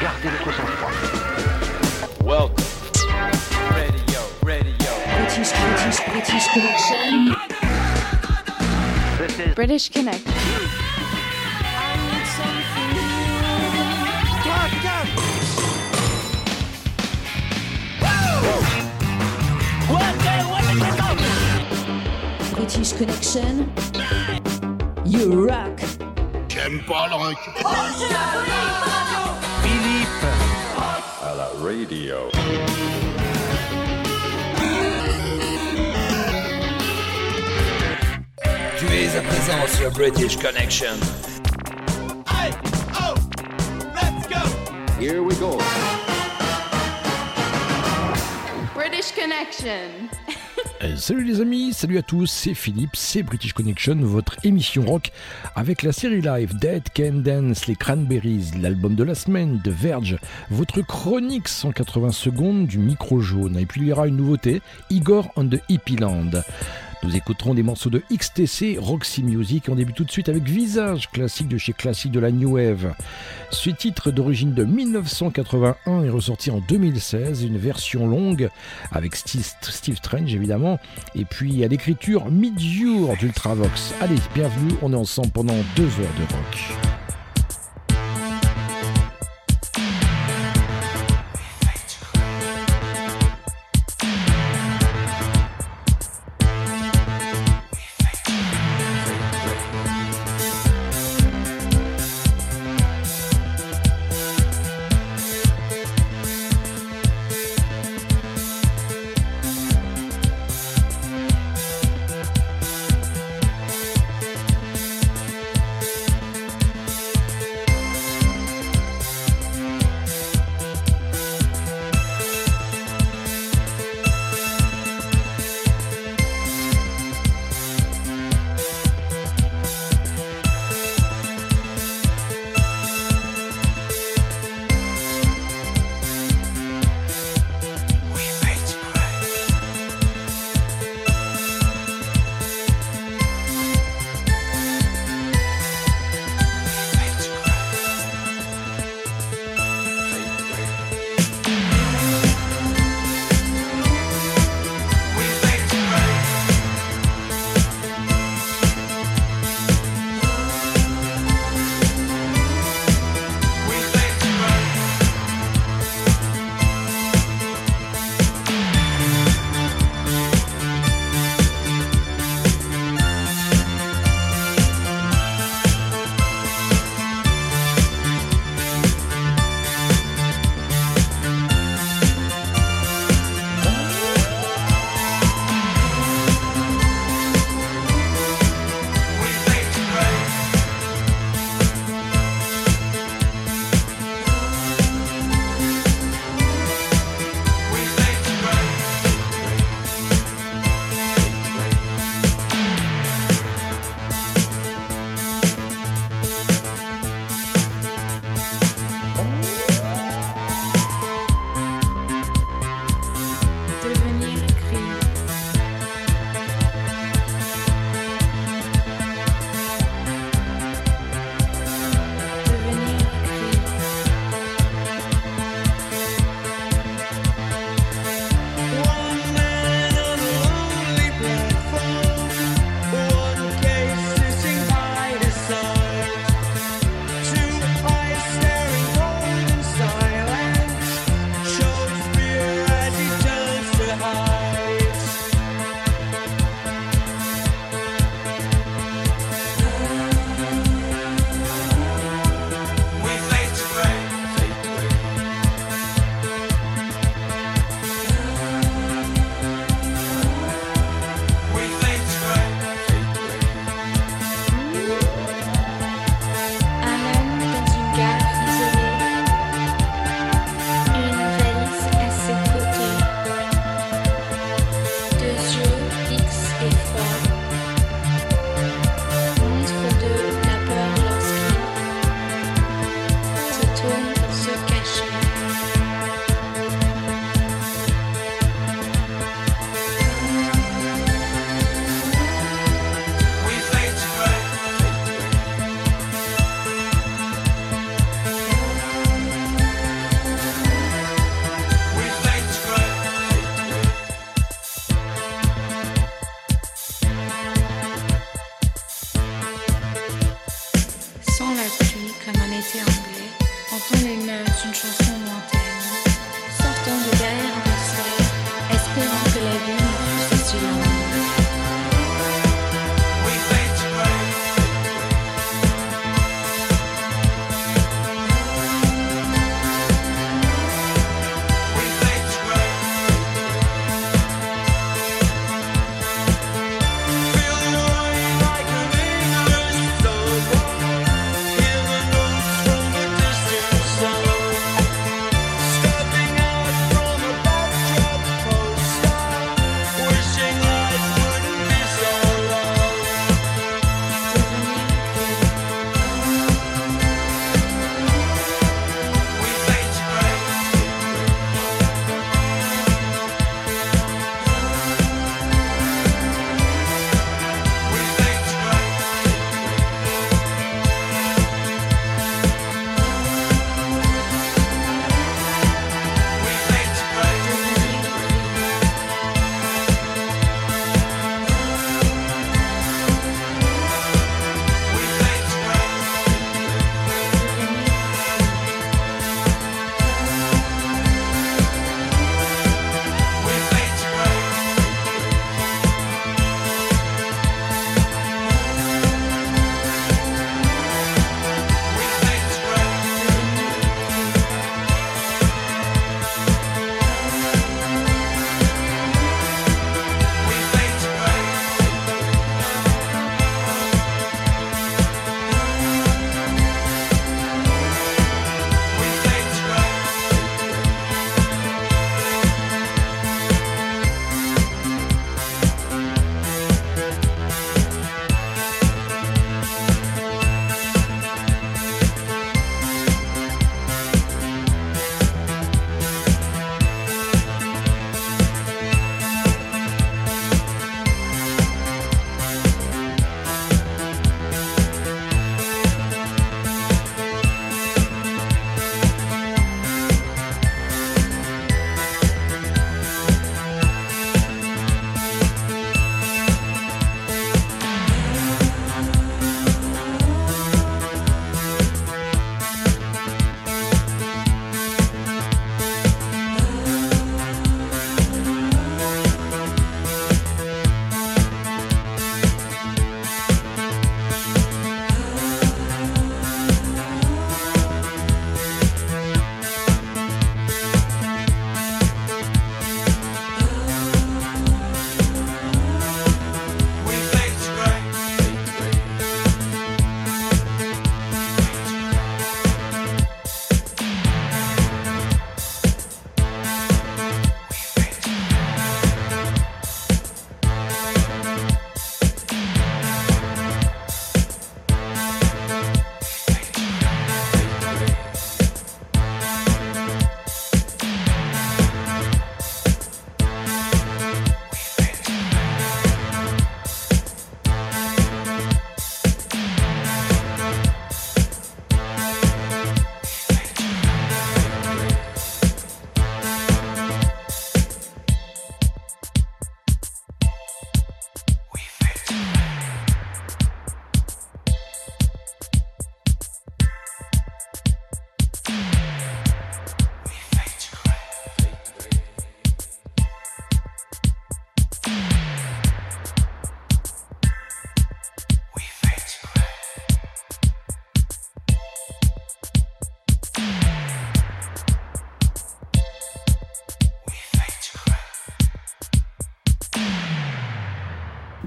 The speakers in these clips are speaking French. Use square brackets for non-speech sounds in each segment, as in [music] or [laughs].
Gardez votre sang-froid. Welcome. Radio, radio. British, British, British Connection. This is British Connect. British Connection j'aime pas le rock. Philippe. À la radio. Tu es à présent sur British Connection. Hey, oh, let's go. Here we go. British Connection. Salut les amis, salut à tous, c'est Philippe, c'est British Connection, votre émission rock avec la série live Dead Can Dance, les Cranberries, l'album de la semaine de Verge, votre chronique 180 secondes du micro jaune. Et puis il y aura une nouveauté, Igor on the Hippie Land. Nous écouterons des morceaux de XTC, Roxy Music. On débute tout de suite avec Visage, classique de chez Classique de la New Wave. Ce titre d'origine de 1981 est ressorti en 2016, une version longue avec Steve, Strange évidemment, et puis à l'écriture Mid-Jour d'Ultravox. Allez, bienvenue, on est ensemble pendant deux heures de rock.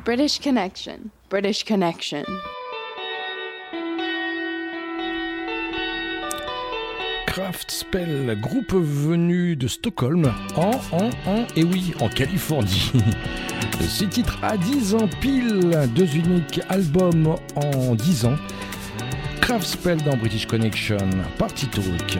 British Connection. British Connection. Craft Spell, groupe venu de Stockholm, en, en, en, et oui, en Californie. [laughs] Ces titres à 10 ans pile, deux uniques albums en 10 ans. Craft Spell dans British Connection, Party Talk.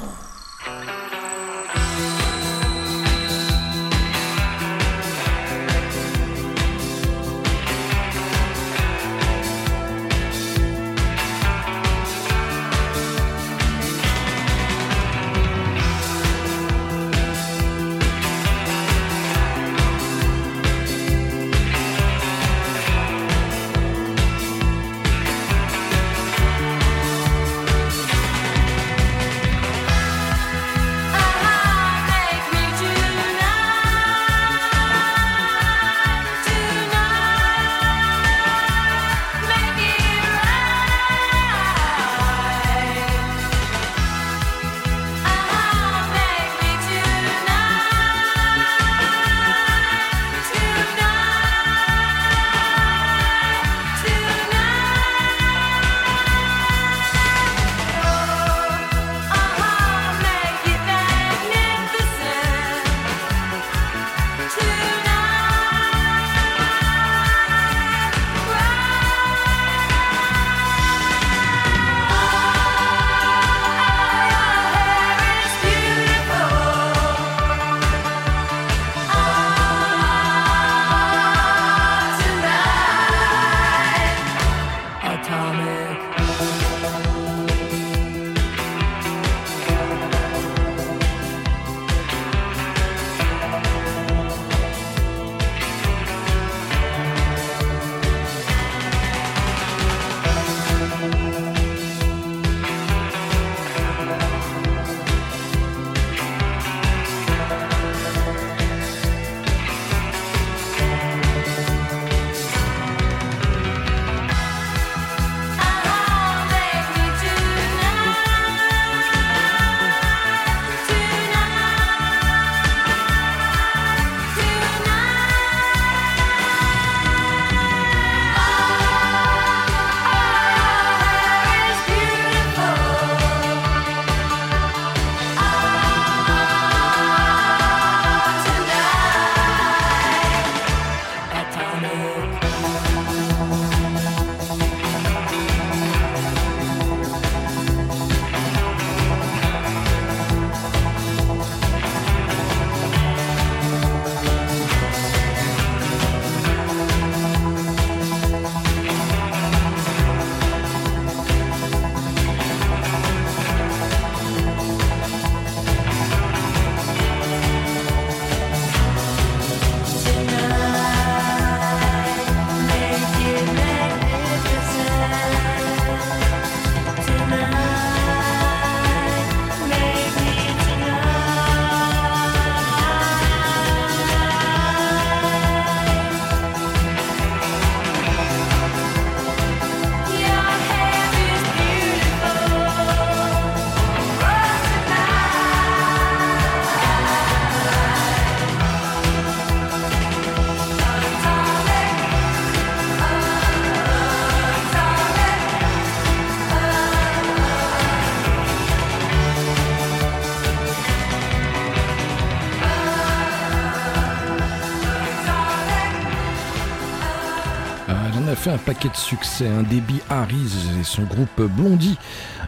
Un paquet de succès, un débit Harris et son groupe Blondie,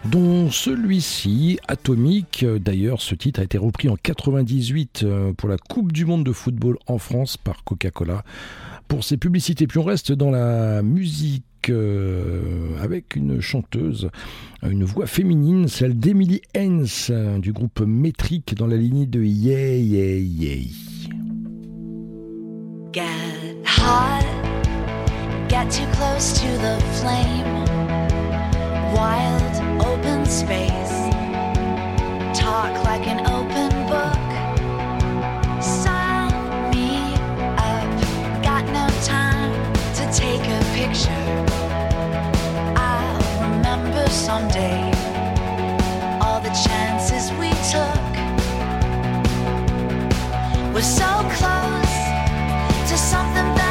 dont celui-ci, Atomique, d'ailleurs ce titre a été repris en 98 euh, pour la Coupe du Monde de football en France par Coca-Cola pour ses publicités. Puis on reste dans la musique euh, avec une chanteuse, une voix féminine, celle d'Emily Hens du groupe Métrique dans la lignée de Yeah Yeah Yeah. Get too close to the flame. Wild open space, talk like an open book. Sign me up, got no time to take a picture. I'll remember someday all the chances we took. We're so close to something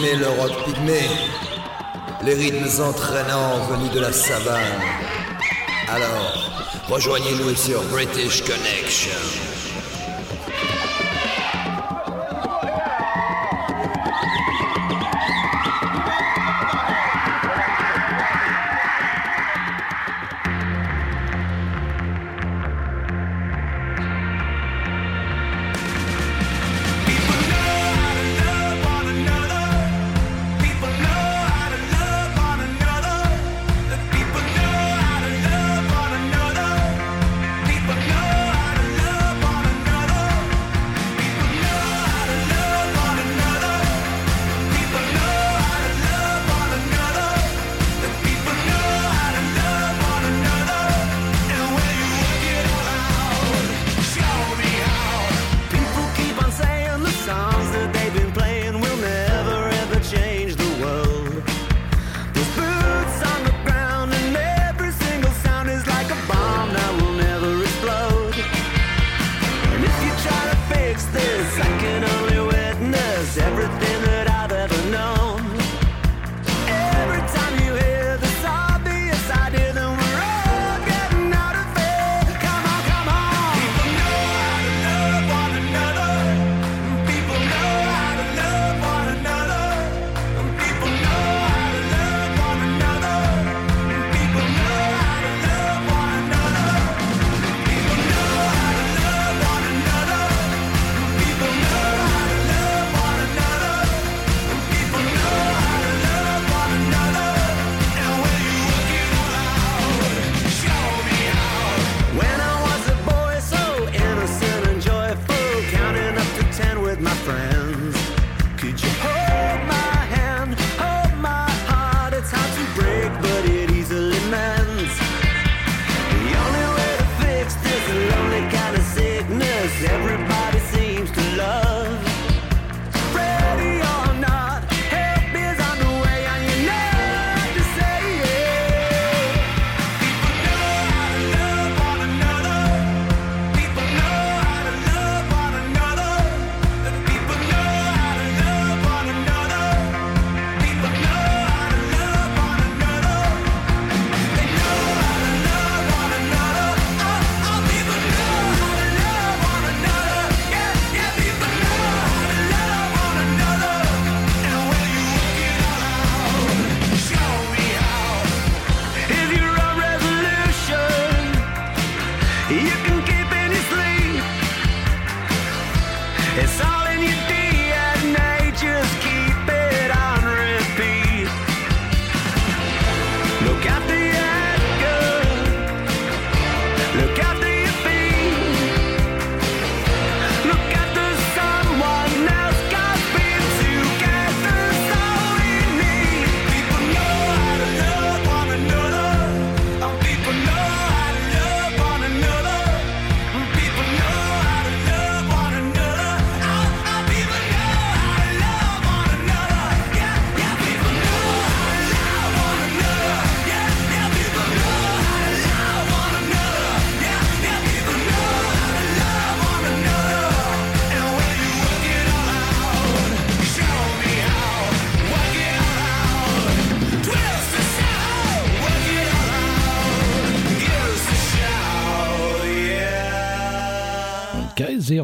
aimez le rock pygmé, les rythmes entraînants venus de la savane. Alors, rejoignez-nous sur British Connection.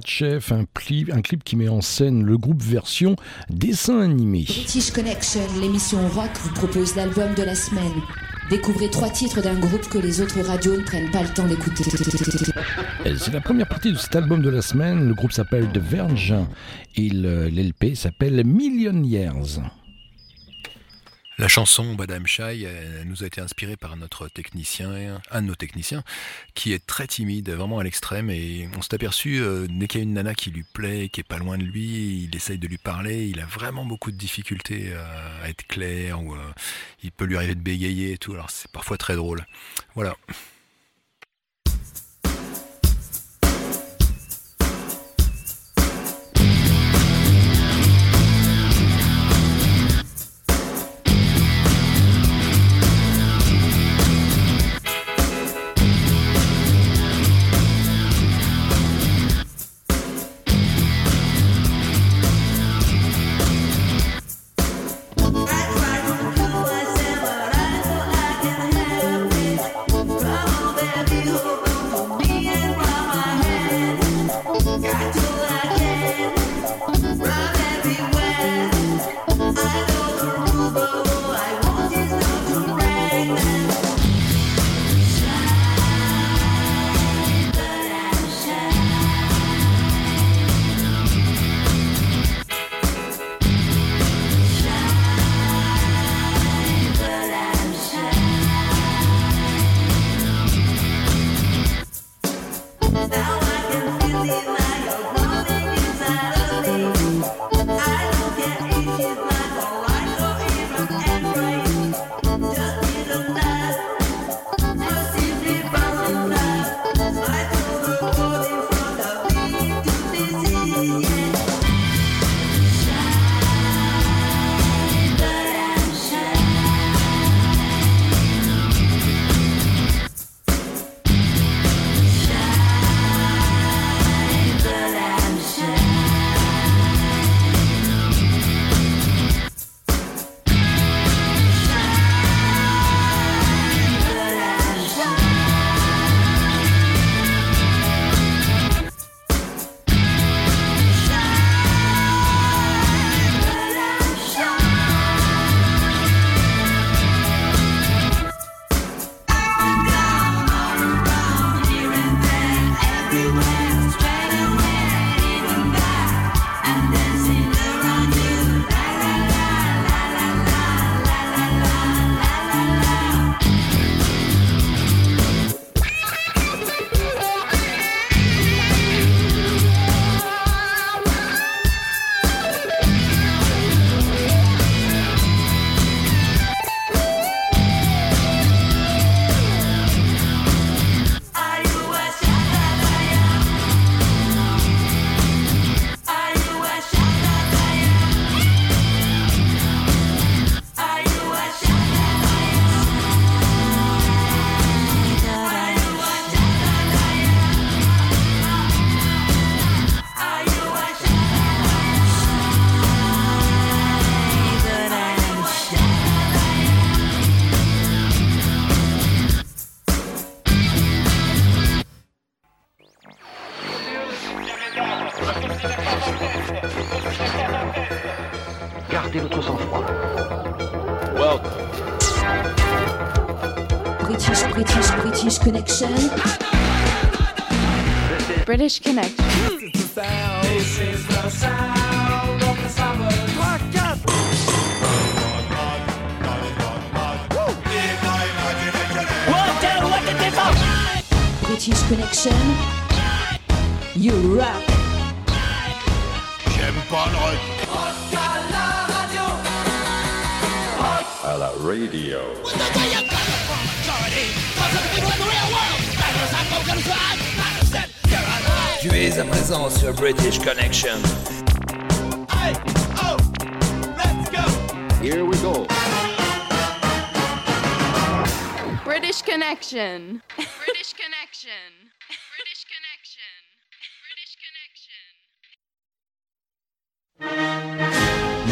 Chef, un, pli- un clip qui met en scène le groupe version dessin animé. British Connection, l'émission rock vous propose l'album de la semaine. Découvrez trois titres d'un groupe que les autres radios ne prennent pas le temps d'écouter. C'est la première partie de cet album de la semaine. Le groupe s'appelle The Verge et l'LP s'appelle Million Years. La chanson Badam Shai euh, nous a été inspirée par notre technicien, un de nos techniciens, qui est très timide, vraiment à l'extrême, et on s'est aperçu, euh, dès qu'il y a une nana qui lui plaît, qui est pas loin de lui, il essaye de lui parler, il a vraiment beaucoup de difficultés à être clair, ou euh, il peut lui arriver de bégayer et tout, alors c'est parfois très drôle. Voilà. British Connection. This is the sound. This is the sound. British Connection. You rock. J'aime pas le rock. À la radio. The you got from? Because the real world. Es à présent sur British Connection. Here we go. British Connection. British Connection. British [laughs] Connection.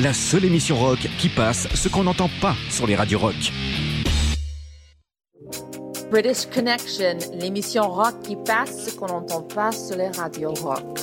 La seule émission rock qui passe ce qu'on n'entend pas sur les radios rock. British Connection, l'émission rock qui passe ce qu'on n'entend pas sur les radios rock.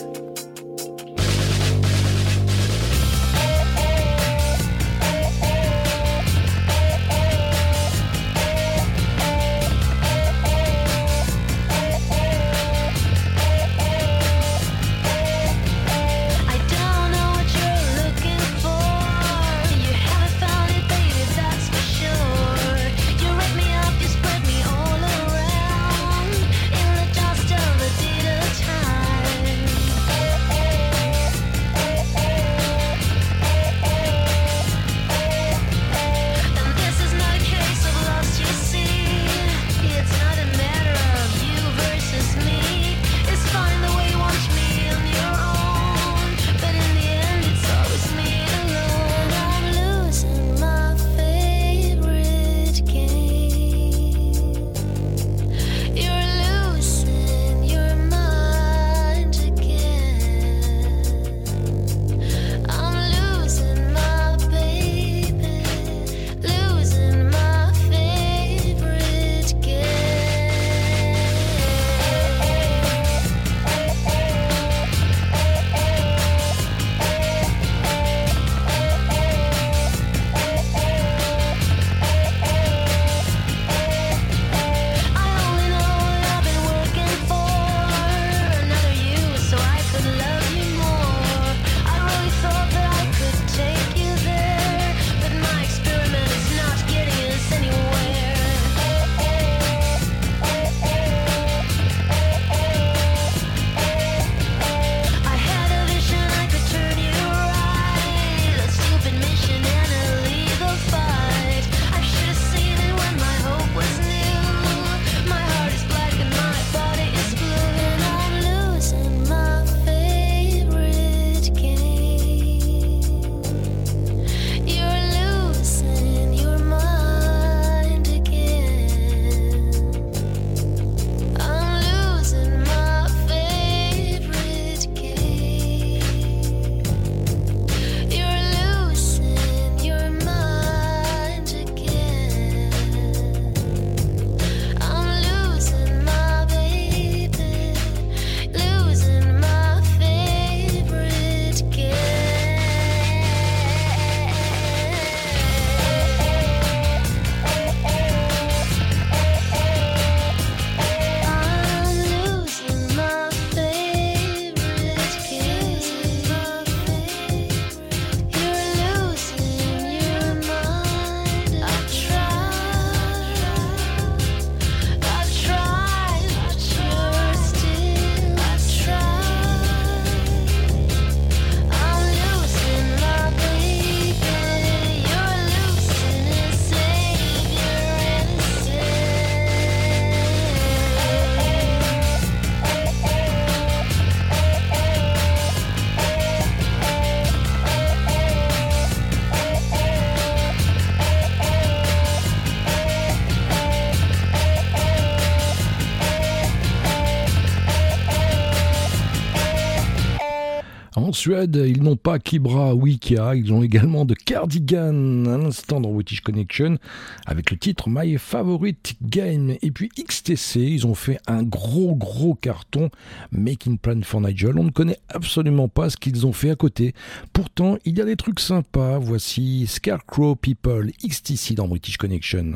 Suède, ils n'ont pas Kibra ou Ikea, ils ont également de Cardigan, un instant dans British Connection, avec le titre My Favorite Game. Et puis XTC, ils ont fait un gros gros carton, Making Plan for Nigel. On ne connaît absolument pas ce qu'ils ont fait à côté. Pourtant, il y a des trucs sympas. Voici Scarecrow People, XTC dans British Connection.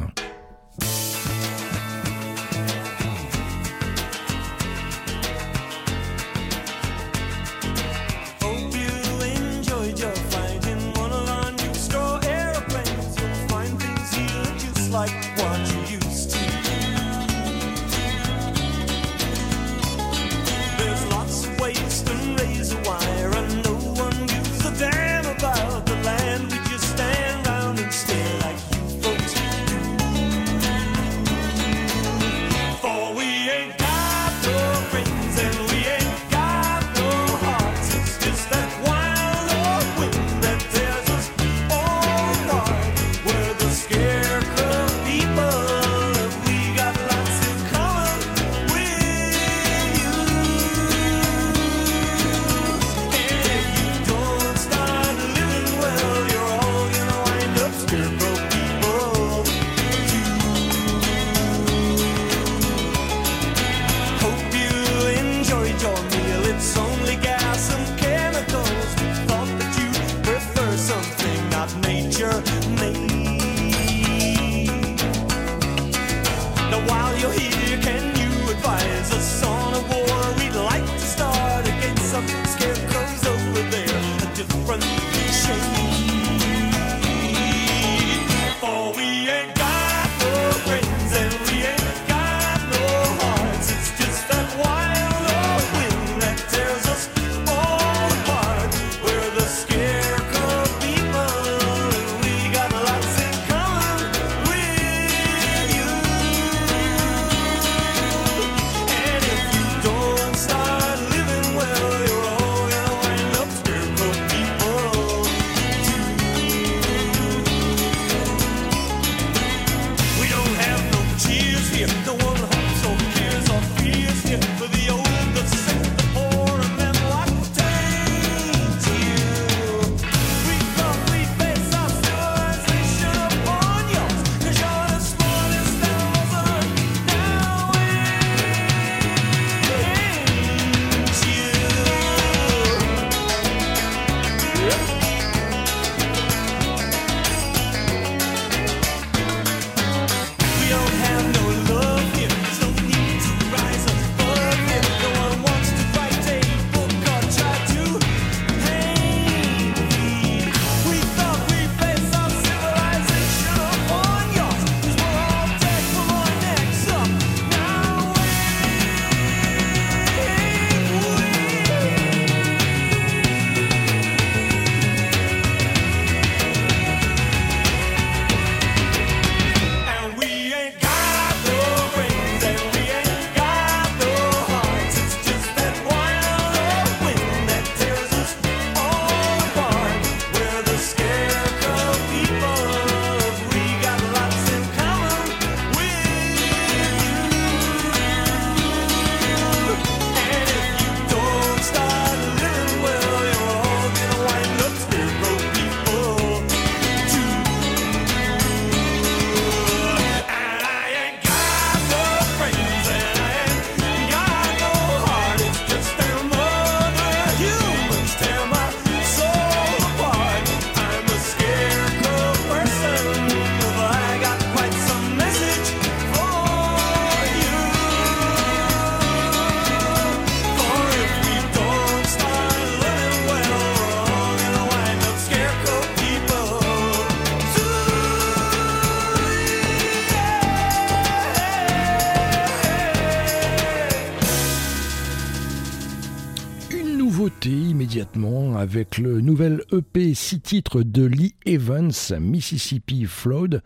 EP 6 titres de Lee Evans, Mississippi Flood.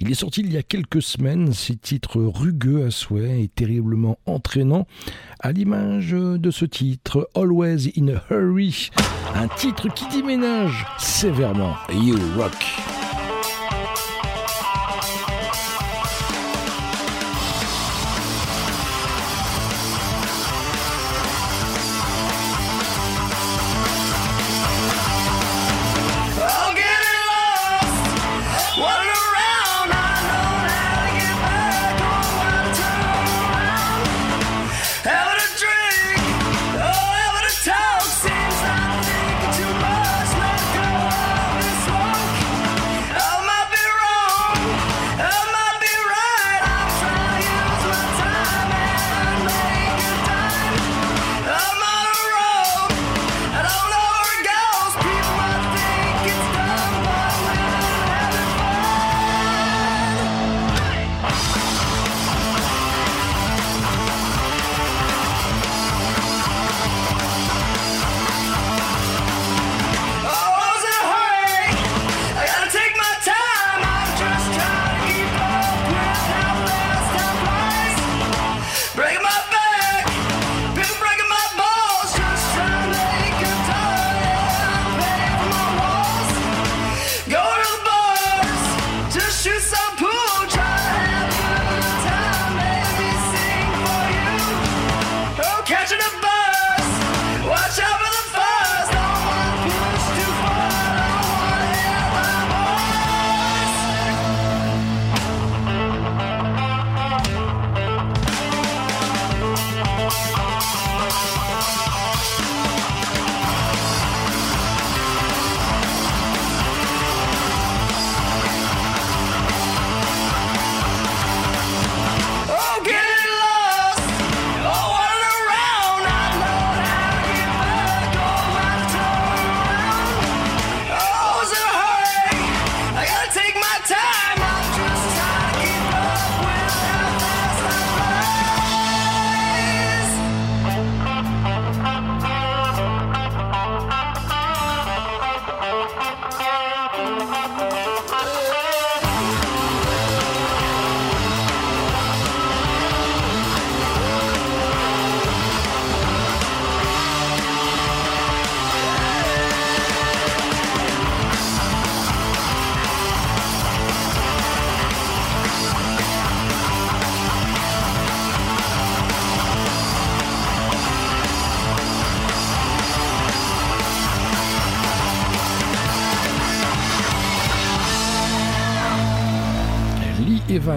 Il est sorti il y a quelques semaines, ces titres rugueux à souhait et terriblement entraînants, à l'image de ce titre Always in a Hurry, un titre qui déménage sévèrement You Rock.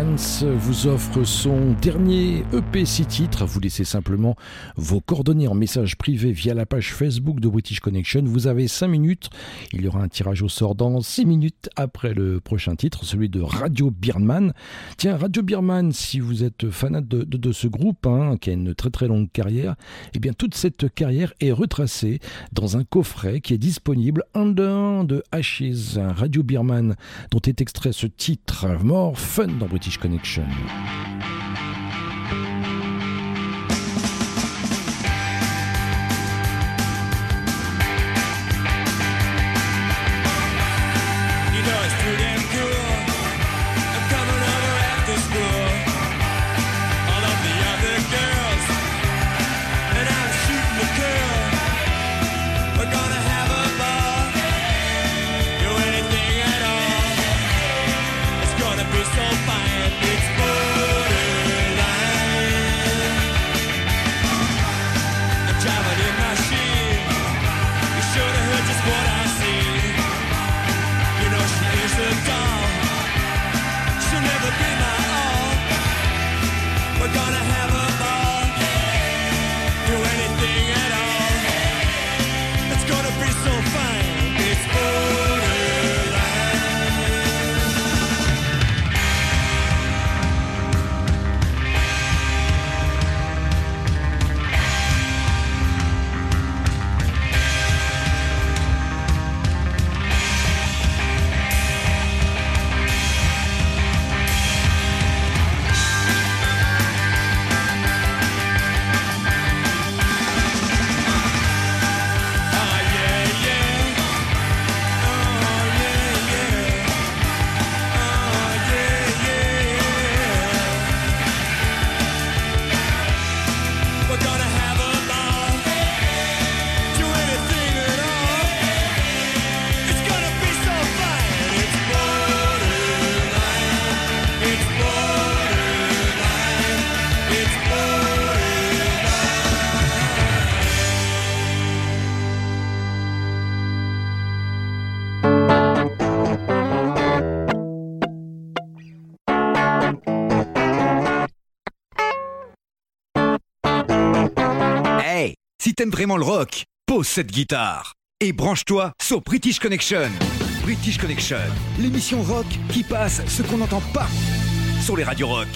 Hans vous offre son dernier EP 6 titres. Vous laissez simplement vos coordonnées en message privé via la page Facebook de British Connection. Vous avez 5 minutes. Il y aura un tirage au sort dans 6 minutes après le prochain titre, celui de Radio Birman. Tiens, Radio Birman, si vous êtes fanat de, ce groupe, hein, qui a une très très longue carrière, eh bien toute cette carrière est retracée dans un coffret qui est disponible Under the Ashes, un Radio Birman dont est extrait ce titre mort fun dans British British Connection. Si t'aimes vraiment le rock, pose cette guitare et branche-toi sur British Connection. British Connection, l'émission rock qui passe ce qu'on n'entend pas sur les radios rock.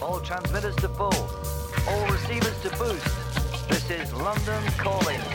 All transmitters to all receivers to boost. This is London Calling.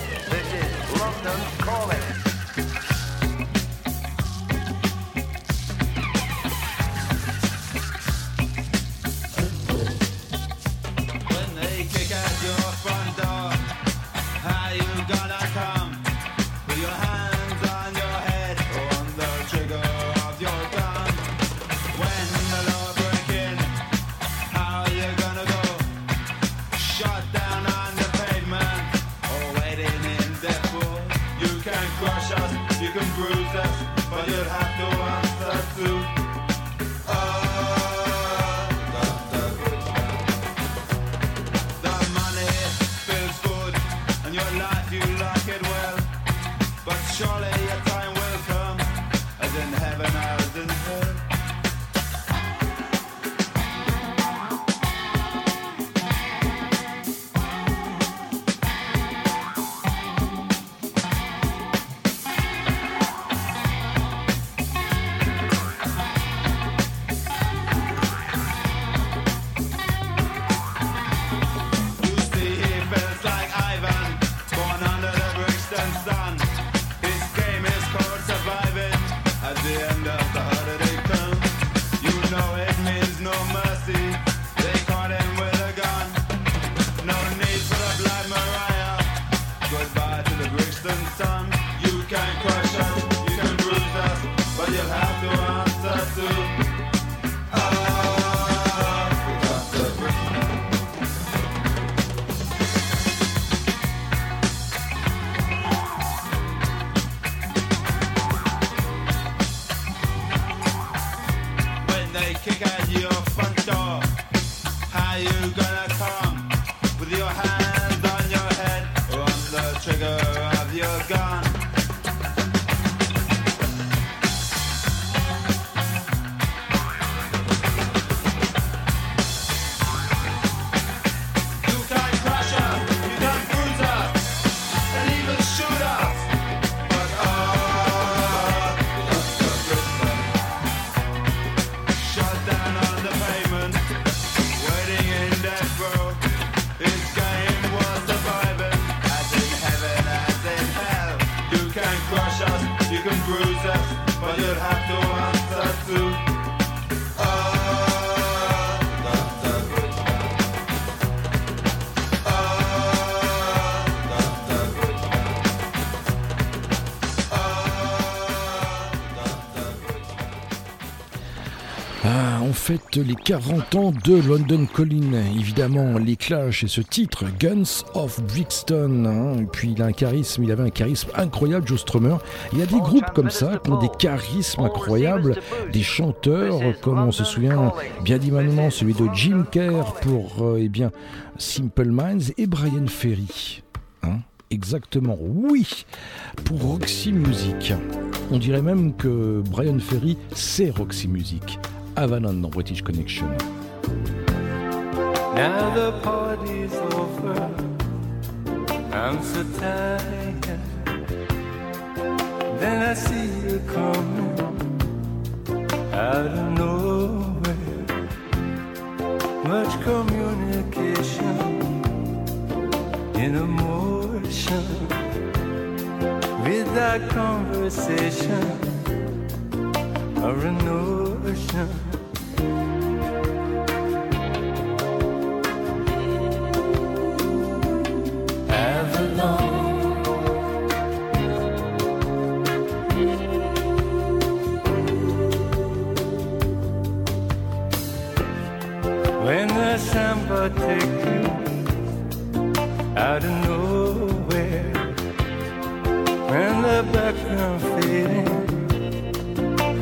Fête les 40 ans de London Calling, évidemment, les Clash et ce titre, Guns of Brixton. hein. Et puis il a un charisme, il avait un charisme incroyable, Joe Strummer. Il y a des groupes comme ça qui ont des charismes incroyables, des chanteurs, comme on se souvient bien dimement celui de Jim Kerr pour euh, eh bien, Simple Minds et Brian Ferry. Hein Exactement, oui, pour Roxy Music. On dirait même que Brian Ferry, c'est Roxy Music. Avalon dans British Connection. Now the party's over. I'm so tired. Then I see you coming out of nowhere. Much communication in emotion. Without conversation or a notion. Samba take you out of nowhere, when the background fading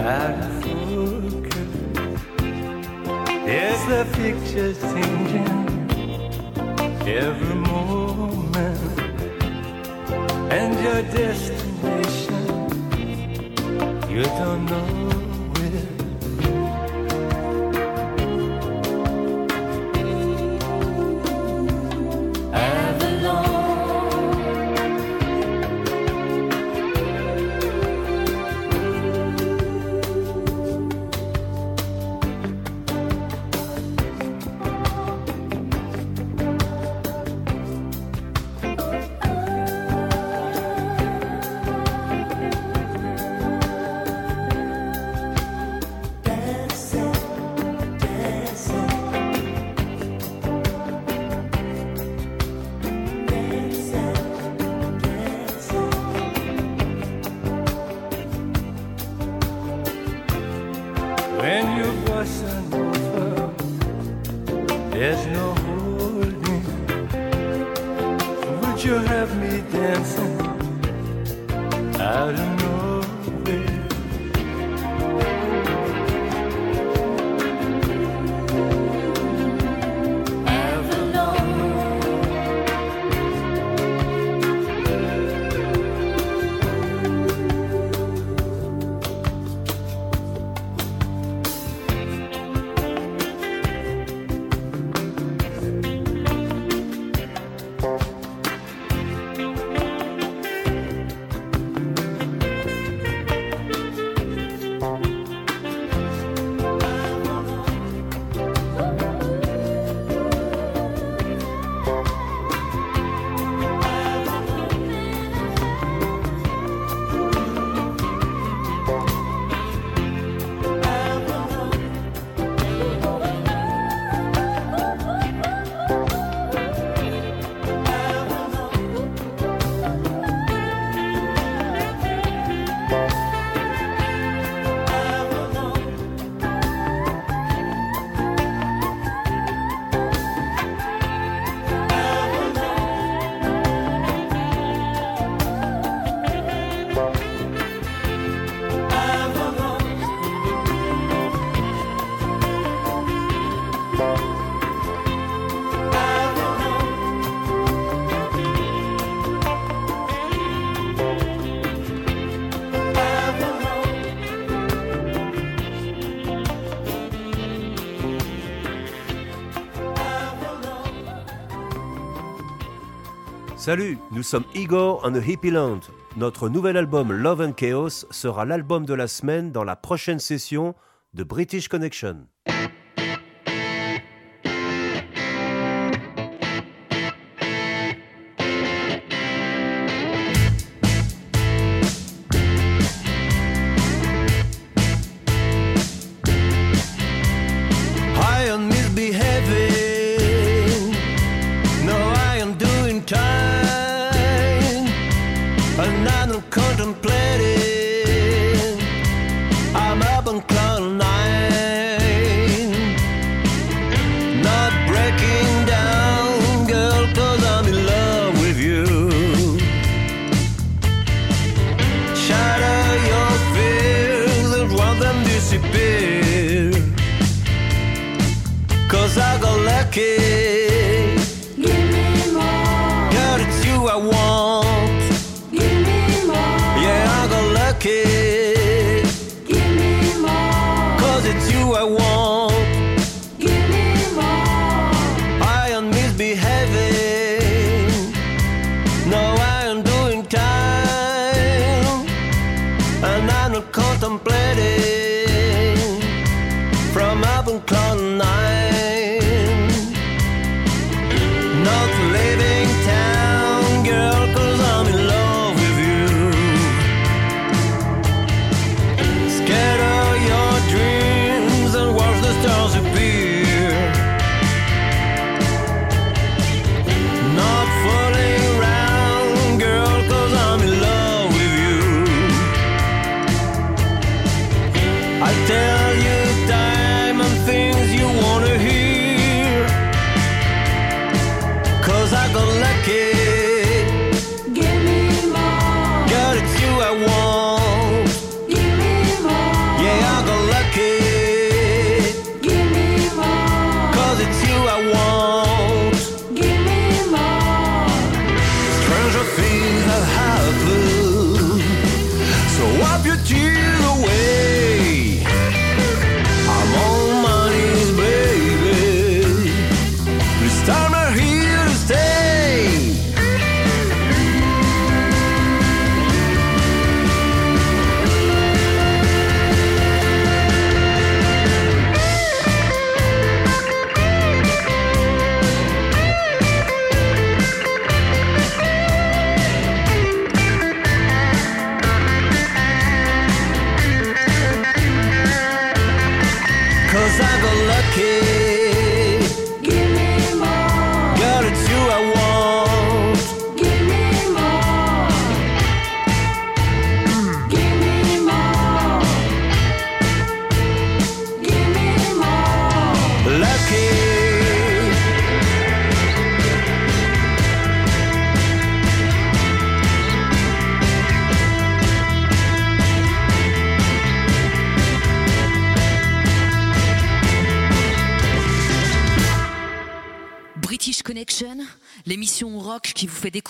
out of focus, yes, the picture's changing every moment, and your destination you don't know Salut, nous sommes Igor and the Hippie Land. Notre nouvel album Love and Chaos sera l'album de la semaine dans la prochaine session de British Connection.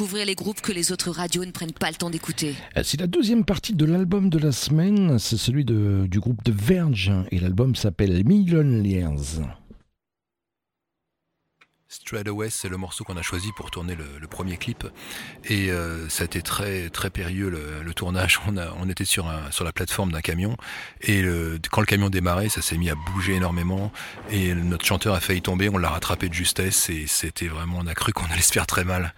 Découvrir les groupes que les autres radios ne prennent pas le temps d'écouter. Euh, C'est la deuxième partie de l'album de la semaine, c'est celui de- du groupe de Verge, et l'album s'appelle Million Years. Straight Away, c'est le morceau qu'on a choisi pour tourner le, le premier clip. Et euh, ça a été très très périlleux le, le tournage. [laughs] On, a, on était sur, un, sur la plateforme d'un camion et le- quand le camion démarrait, ça s'est mis à bouger énormément. Et notre chanteur a failli tomber, on l'a rattrapé de justesse et c'était vraiment, on a cru qu'on allait se faire très mal.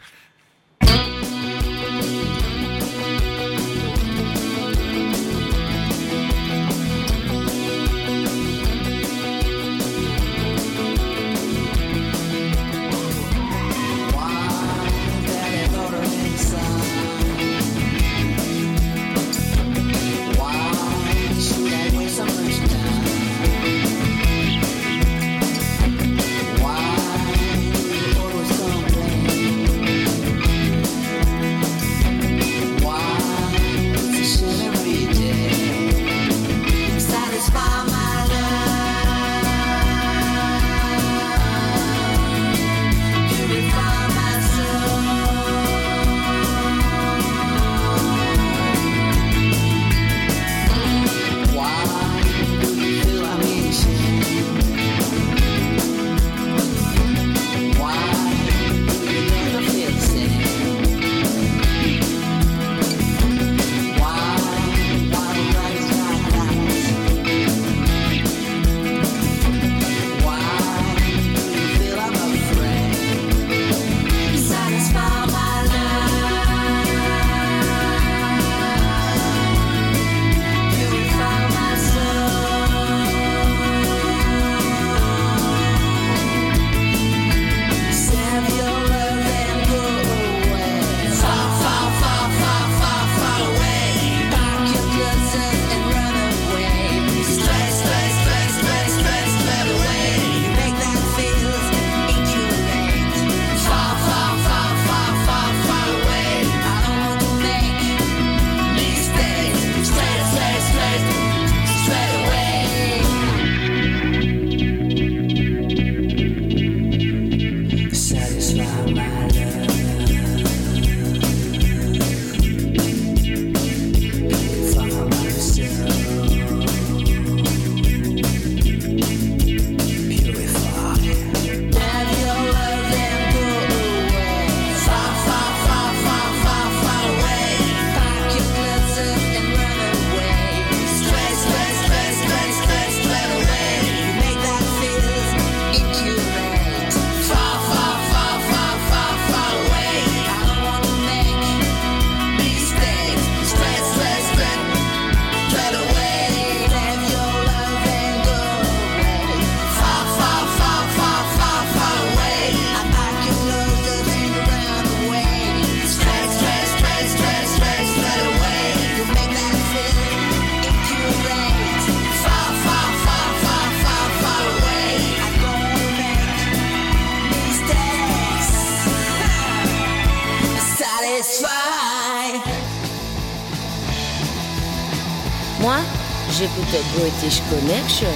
British Connection.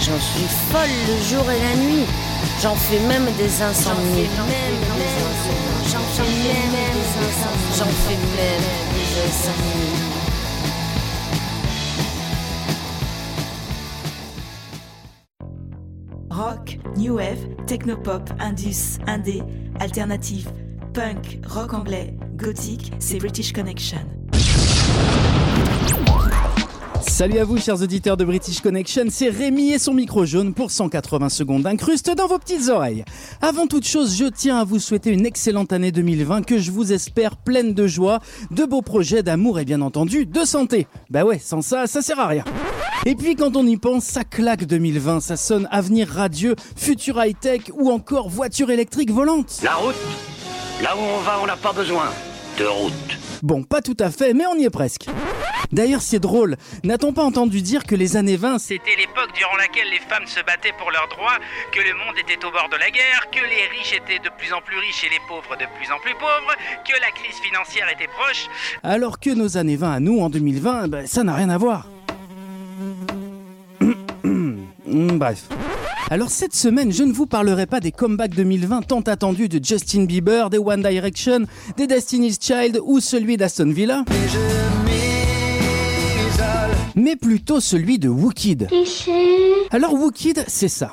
J'en suis folle le jour et la nuit. J'en fais même des insomnies. J'en fais même des insomnies. J'en fais même des insomnies. Rock, new wave, technopop, indus, indé, alternative, punk, rock anglais, gothique, c'est British Connection. Salut à vous, chers auditeurs de British Connection, c'est Rémi et son micro jaune pour 180 secondes d'incruste dans vos petites oreilles. Avant toute chose, je tiens à vous souhaiter une excellente année 2020 que je vous espère pleine de joie, de beaux projets, d'amour et bien entendu de santé. Bah ouais, sans ça, ça sert à rien. Et puis quand on y pense, ça claque 2020, ça sonne avenir radieux, futur high-tech ou encore voiture électrique volante. La route, là où on va, on n'a pas besoin de route. Bon, pas tout à fait, mais on y est presque. D'ailleurs, c'est drôle. N'a-t-on pas entendu dire que les années 20, c'est C'était l'époque durant laquelle les femmes se battaient pour leurs droits, que le monde était au bord de la guerre, que les riches étaient de plus en plus riches et les pauvres de plus en plus pauvres, que la crise financière était proche? Alors que nos années 20 à nous, en 2020, ben, ça n'a rien à voir. Hmm, Bref. Alors cette semaine, je ne vous parlerai pas des comebacks 2020 tant attendus de Justin Bieber, des One Direction, des Destiny's Child ou celui d'Aston Villa. Mais plutôt celui de Wookid. Alors Wookid, c'est ça.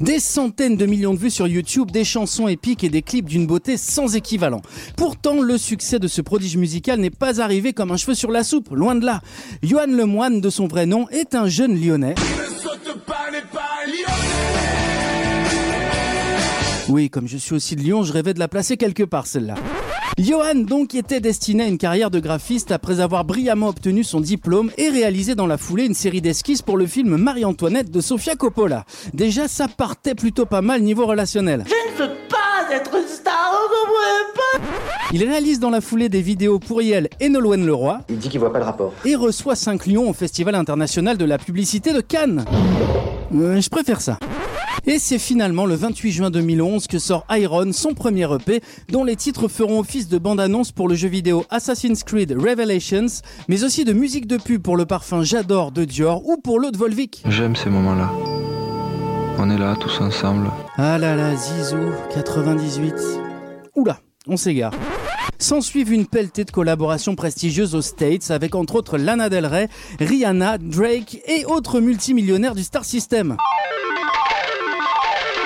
Des centaines de millions de vues sur YouTube, des chansons épiques et des clips d'une beauté sans équivalent. Pourtant, le succès de ce prodige musical n'est pas arrivé comme un cheveu sur la soupe, loin de là. Johan Lemoine, de son vrai nom, est un jeune lyonnais. Oui, comme je suis aussi de Lyon, je rêvais de la placer quelque part celle-là. Johan donc était destiné à une carrière de graphiste après avoir brillamment obtenu son diplôme et réalisé dans la foulée une série d'esquisses pour le film Marie-Antoinette de Sofia Coppola. Déjà ça partait plutôt pas mal niveau relationnel. Je ne veux pas être star, vous comprenez pas Il réalise dans la foulée des vidéos pour Yel et Nolwenn Leroy Il dit qu'il voit pas le rapport. et reçoit 5 lions au Festival international de la publicité de Cannes. Euh, je préfère ça. Et c'est finalement le 28 juin 2011 que sort Iron, son premier EP, dont les titres feront office de bande-annonce pour le jeu vidéo Assassin's Creed Revelations, mais aussi de musique de pub pour le parfum J'adore de Dior ou pour l'eau de Volvic. J'aime ces moments-là. On est là tous ensemble. Ah là là, Zizou, 98. Oula, on s'égare. S'en suivent une pelletée de collaborations prestigieuses aux States avec entre autres Lana Del Rey, Rihanna, Drake et autres multimillionnaires du Star System.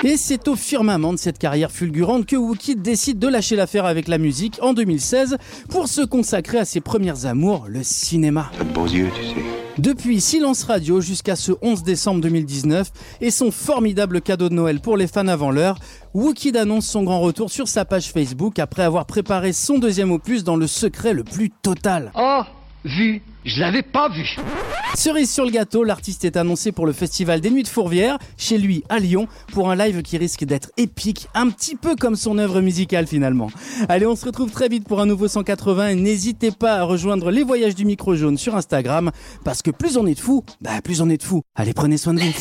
Et c'est au firmament de cette carrière fulgurante que Wookie décide de lâcher l'affaire avec la musique en 2016 pour se consacrer à ses premières amours, le cinéma. T'as de beaux yeux, tu sais. Depuis Silence Radio jusqu'à ce 11 décembre 2019 et son formidable cadeau de Noël pour les fans avant l'heure, Wookid annonce son grand retour sur sa page Facebook après avoir préparé son deuxième opus dans le secret le plus total. Oh, vu, je l'avais pas vu. Cerise sur le gâteau, l'artiste est annoncé pour le festival des Nuits de Fourvière, chez lui à Lyon, pour un live qui risque d'être épique, un petit peu comme son œuvre musicale finalement. Allez, on se retrouve très vite pour un nouveau 180 et n'hésitez pas à rejoindre les voyages du micro jaune sur Instagram, parce que plus on est de fous, bah plus on est de fous. Allez, prenez soin de vous.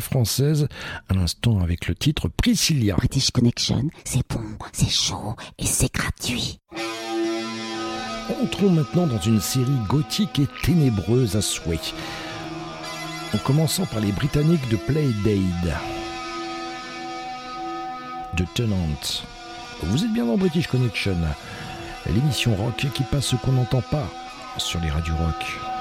française, à l'instant avec le titre Priscilla. British Connection, c'est bon, c'est chaud et c'est gratuit. Entrons maintenant dans une série gothique et ténébreuse à souhait. En commençant par les Britanniques de Playdade. De Tenant. Vous êtes bien dans British Connection, l'émission rock qui passe ce qu'on n'entend pas sur les radios rock.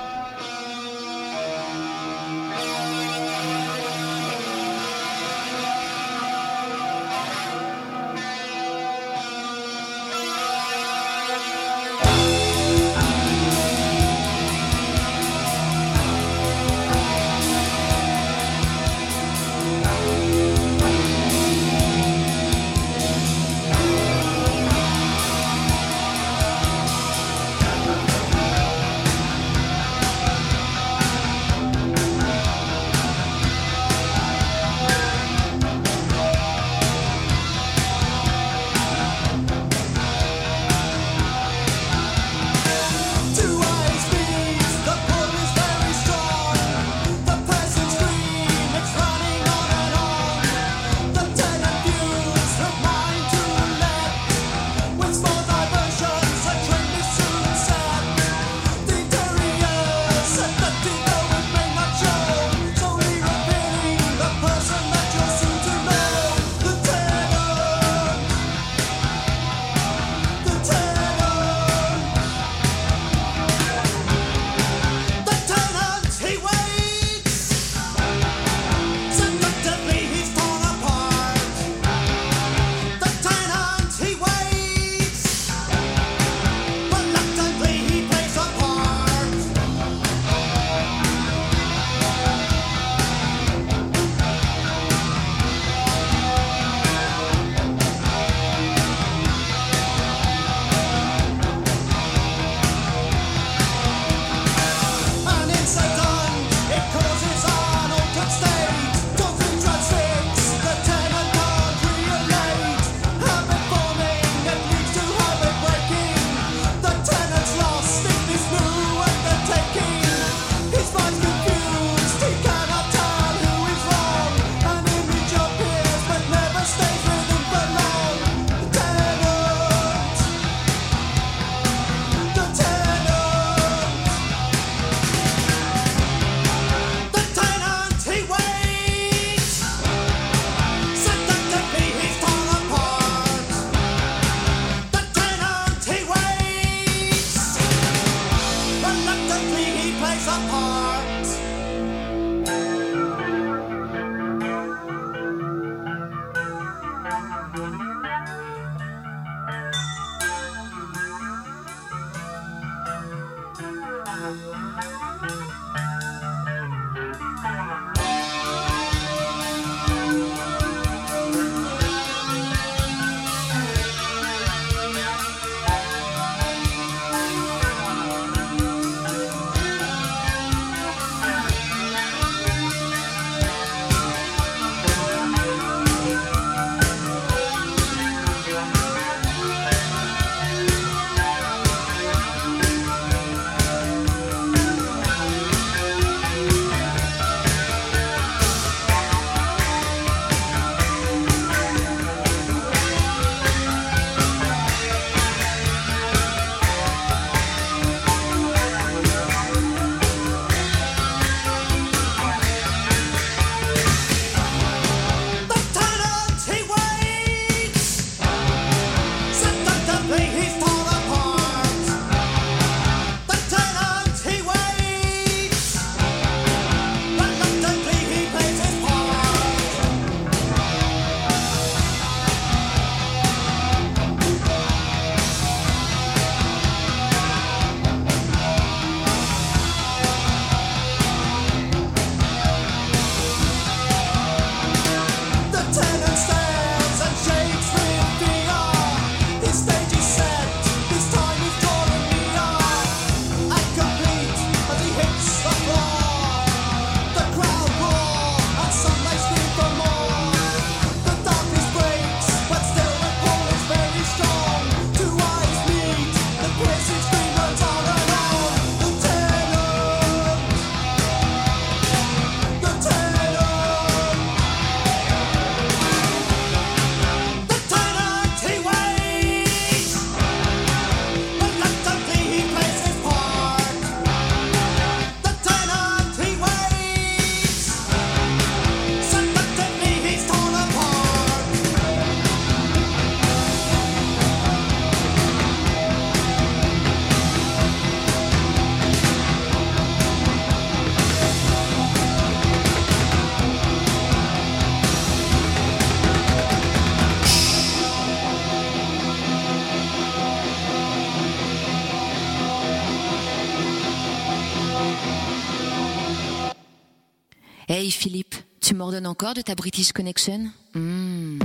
m'ordonnes encore de ta British Connection? Hmm.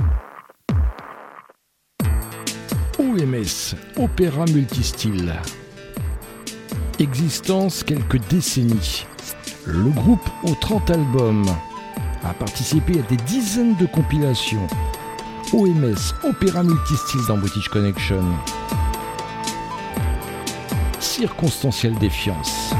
OMS, opéra multistyle. Existence quelques décennies. Le groupe aux 30 albums a participé à des dizaines de compilations. OMS, opéra multistyle dans British Connection. Circonstancielle défiance.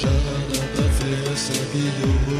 jardin parfait à sa vie de.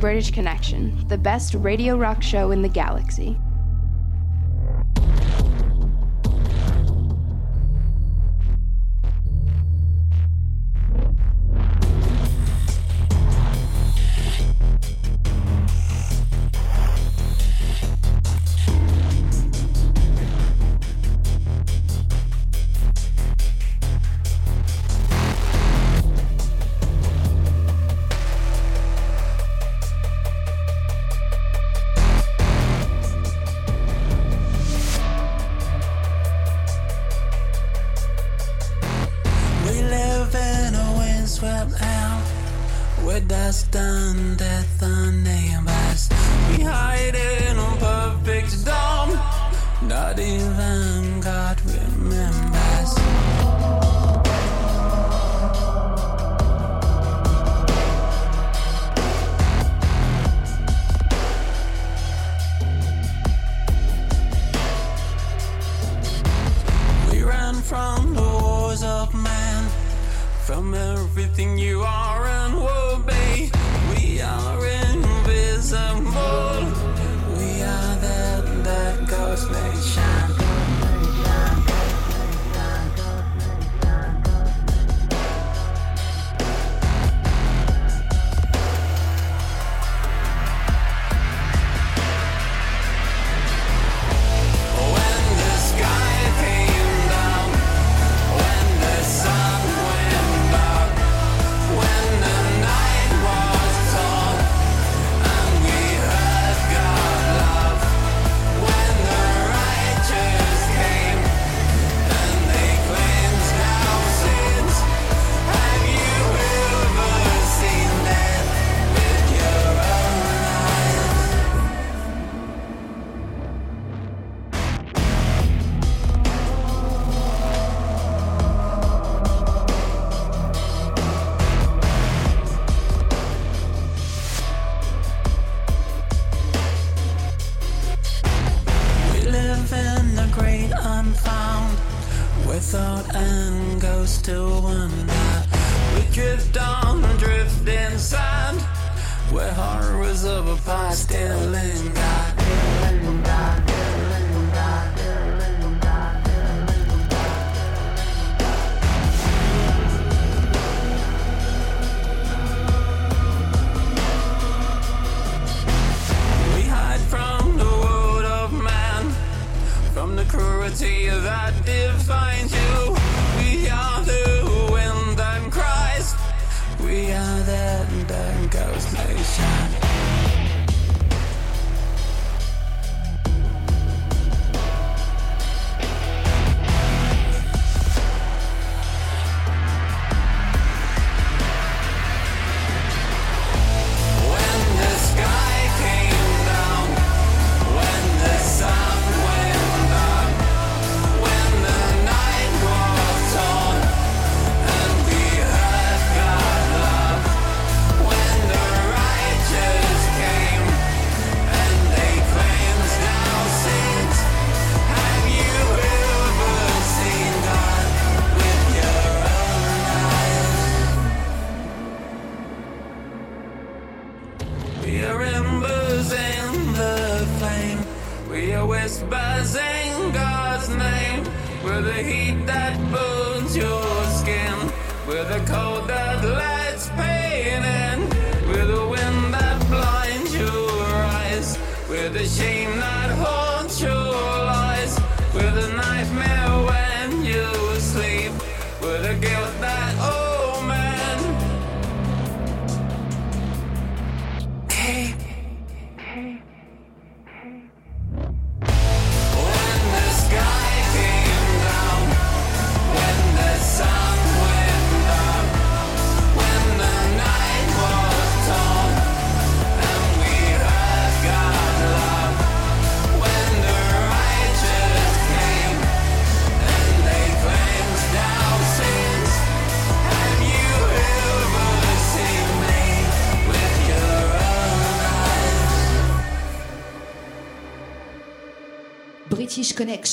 British Connection, the best radio rock show in the galaxy.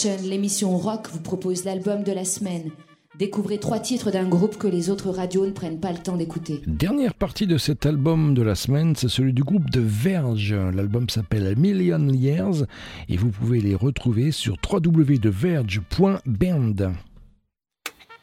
L'émission rock vous propose l'album de la semaine. Découvrez trois titres d'un groupe que les autres radios ne prennent pas le temps d'écouter. Dernière partie de cet album de la semaine, c'est celui du groupe de Verge. L'album s'appelle Million Years et vous pouvez les retrouver sur www.verge.band.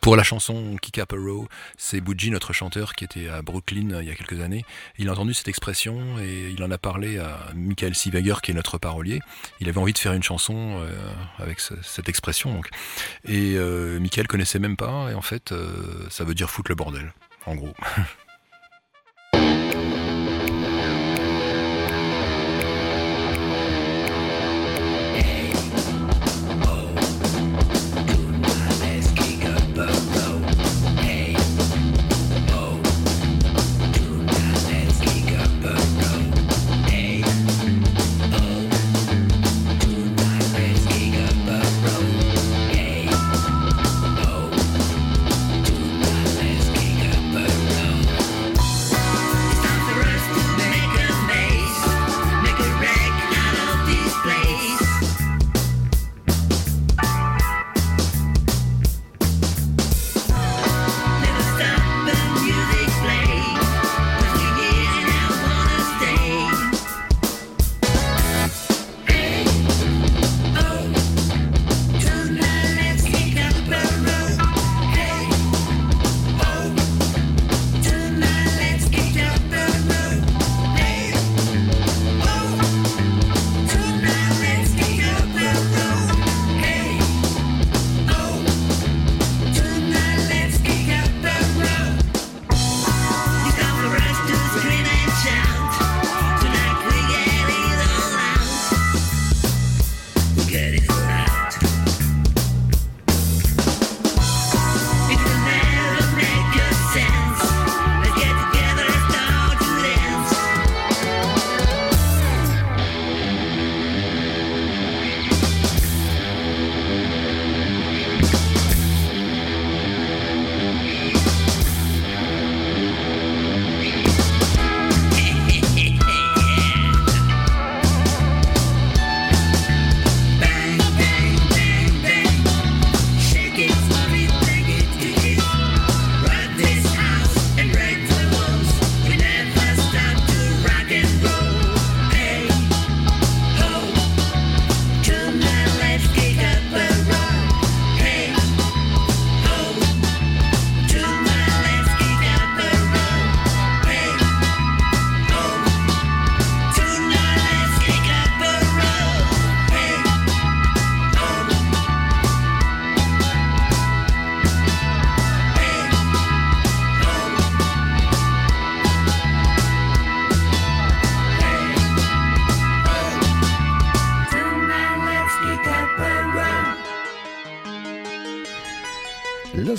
Pour la chanson Kick Up a Row, c'est Budgie, notre chanteur, qui était à Brooklyn euh, il y a quelques années. Il a entendu cette expression et il en a parlé à Michael Sievager, qui est notre parolier. Il avait envie de faire une chanson euh, avec ce- cette expression. Donc. Et euh, Michael connaissait même pas, et en fait, ça veut dire foutre le bordel, en gros. [laughs]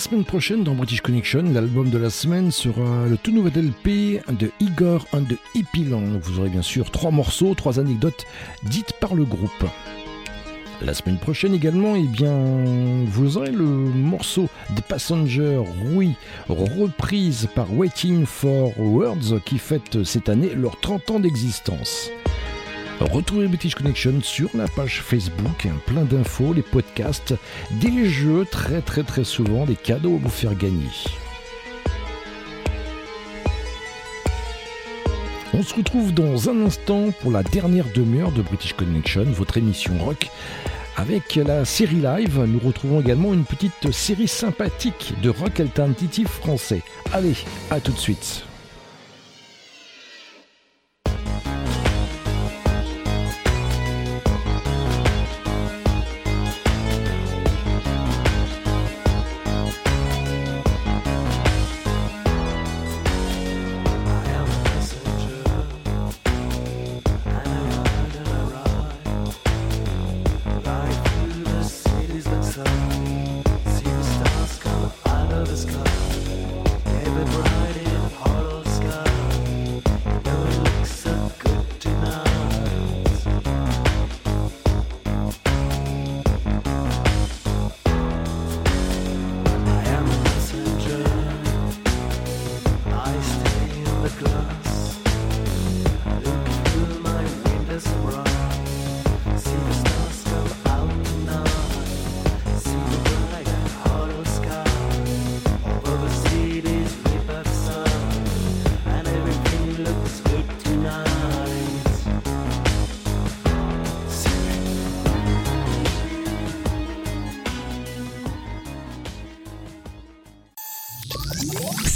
semaine prochaine, dans British Connection, l'album de la semaine sera le tout nouvel LP de Igor and the Hippiland. Vous aurez bien sûr trois morceaux, trois anecdotes dites par le groupe. La semaine prochaine également, eh bien, vous aurez le morceau des Passengers, oui, reprise par Waiting for Words qui fête cette année leurs 30 ans d'existence. Retrouvez British Connection sur la page Facebook, plein d'infos, les podcasts, des jeux, très très très souvent des cadeaux à vous faire gagner. On se retrouve dans un instant pour la dernière demi-heure de British Connection, votre émission rock. Avec la série live, nous retrouvons également une petite série sympathique de rock alternatif français. Allez, à tout de suite.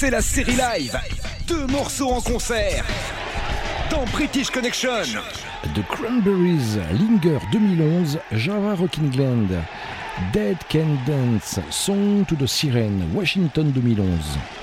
La série live. Deux morceaux en concert. Dans British Connection. The Cranberries, Linger 2011, Java Rocking Land. Dead Can Dance, Song to the Siren, Washington 2011.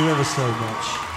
you ever so much.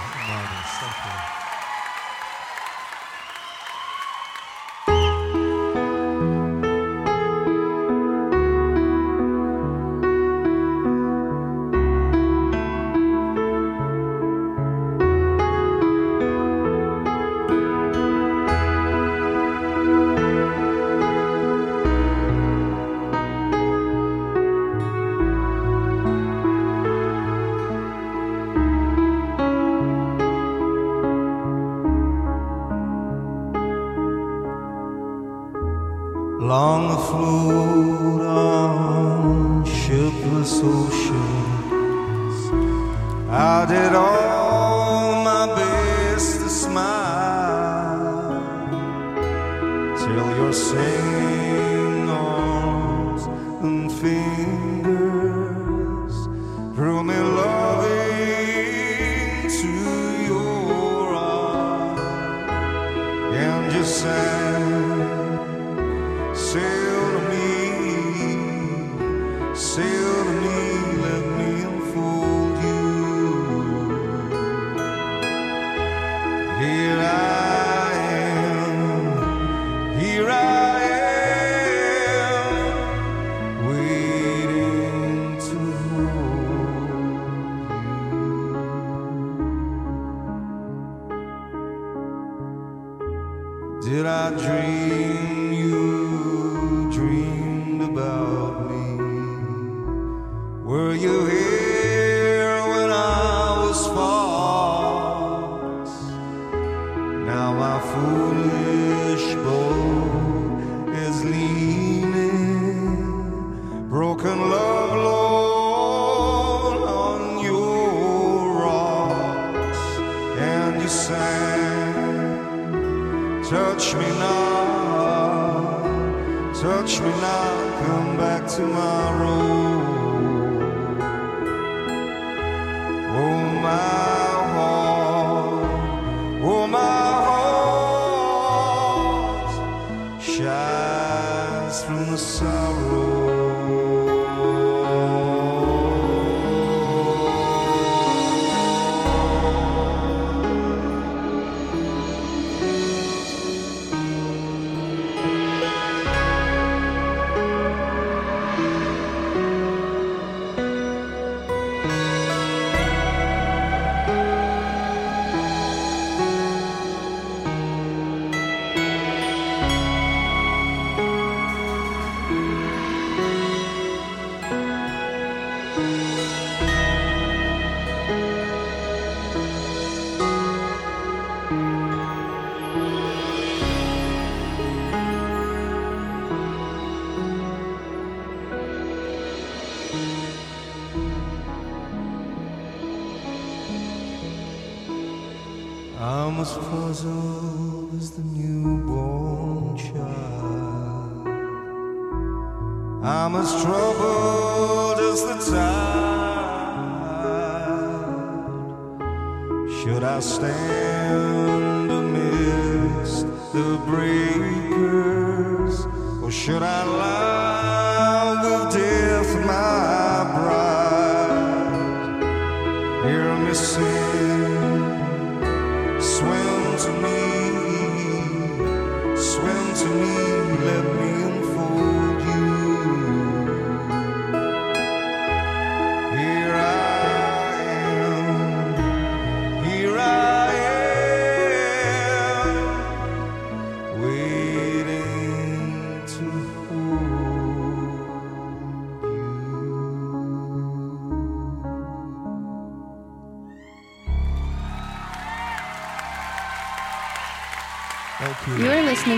ojos.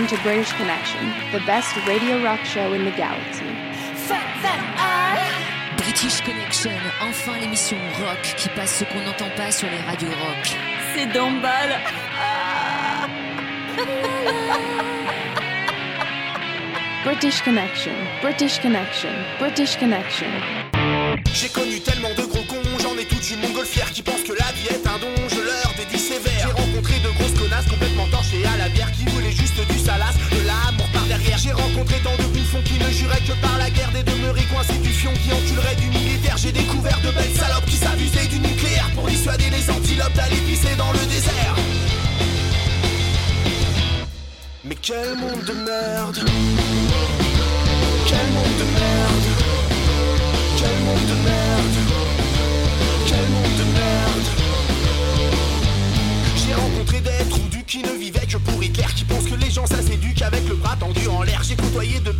to British Connection, the best radio rock show in the galaxy. British Connection, enfin l'émission rock qui passe ce qu'on n'entend pas sur les radios rock. C'est d'emballe. British Connection, British Connection, British Connection. J'ai connu tellement de gros cons, j'en ai toute une montgolfière qui pense que la vie est un don. qui enculerait du militaire. J'ai découvert de belles salopes qui s'amusaient du nucléaire pour dissuader les antilopes d'aller pisser dans le désert. Mais quel monde de merde. Quel monde de merde. Quel monde de merde. Quel monde de merde. J'ai rencontré des trous du qui ne vivaient que pour Hitler Qui pensent que les gens ça s'éduque avec le bras tendu en l'air. J'ai côtoyé de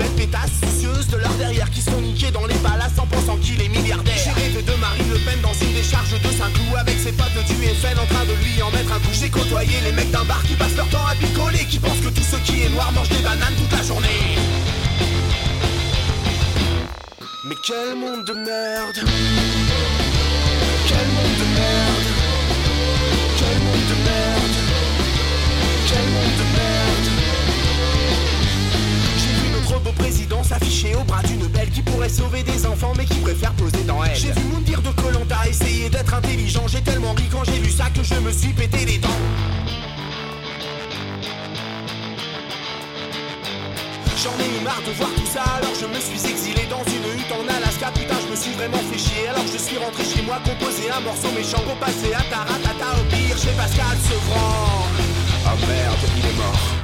j'ai côtoyé les mecs d'un bar qui passent leur temps à picoler, qui pensent que tout ce qui est noir mange des bananes toute la journée. Mais quel monde de merde. Quel monde de merde. Quel monde de merde. Quel monde de merde. J'ai vu notre beau président s'afficher au bras d'une belle qui pourrait sauver des alors je me suis exilé dans une hutte en Alaska. Putain, je me suis vraiment fait chier. Alors je suis rentré chez moi, composé un morceau méchant passer à Taratata au pire chez Pascal Sevran. Ah merde, il est mort.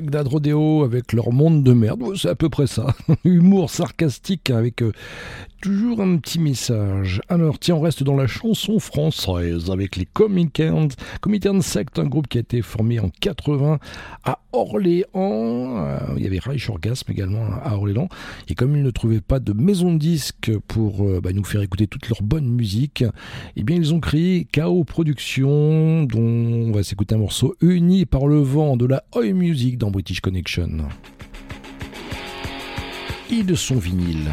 Bagdad Rodeo avec leur monde de merde, c'est à peu près ça. [laughs] Humour sarcastique avec euh, toujours un petit message. Alors tiens, on reste dans la chanson française avec les Comintern. Comintern Sect, un groupe qui a été formé en 80 à Orléans. Euh, il y avait Reich Orgasme également à Orléans. Et comme ils ne trouvaient pas de maison de disque pour euh, bah, nous faire écouter toute leur bonne musique, eh bien ils ont créé KO Productions, dont on va s'écouter un morceau uni par le vent de la Oi Music dans British Connection. Et de son vinyle.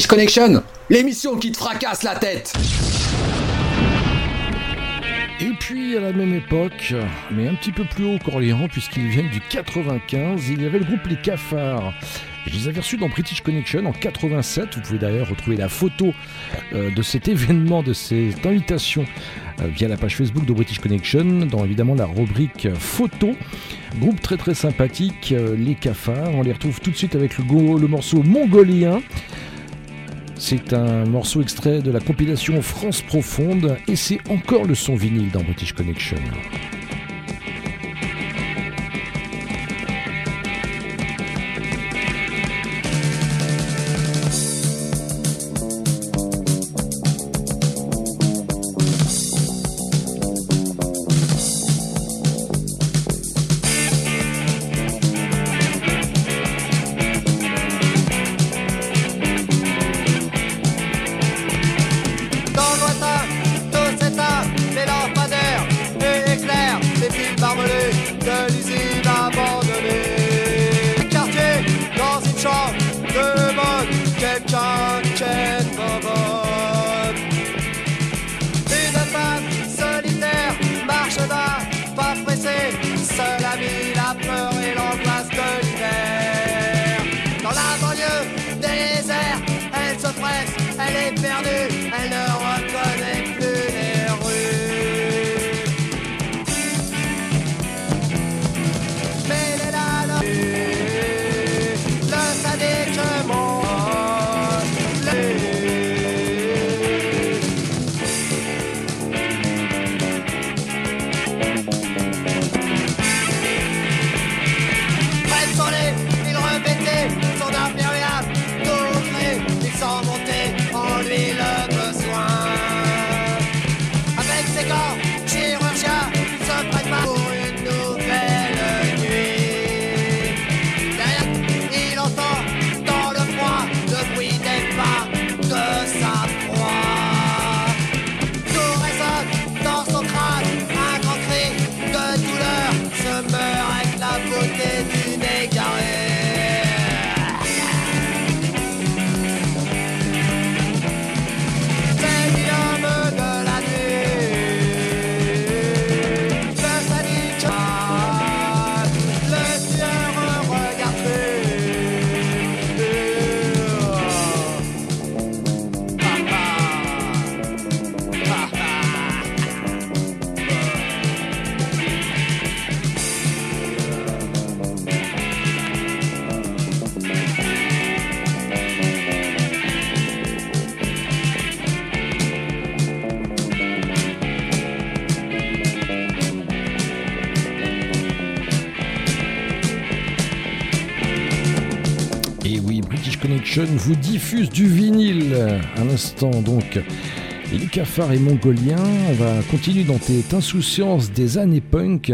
British Connection, l'émission qui te fracasse la tête. Et puis à la même époque, mais un petit peu plus haut qu'Orléans, puisqu'ils viennent du 95, il y avait le groupe Les Cafards. Je les avais reçus dans British Connection en 87. Vous pouvez d'ailleurs retrouver la photo euh, de cet événement, de cette invitation euh, via la page Facebook de British Connection, dans évidemment la rubrique photo. Groupe très très sympathique, euh, les cafards. On les retrouve tout de suite avec le, le morceau mongolien. C'est un morceau extrait de la compilation France Profonde et c'est encore le son vinyle dans British Connection. Vous diffuse du vinyle à l'instant donc. Les cafards et mongoliens, on va continuer dans cette insouciance des années punk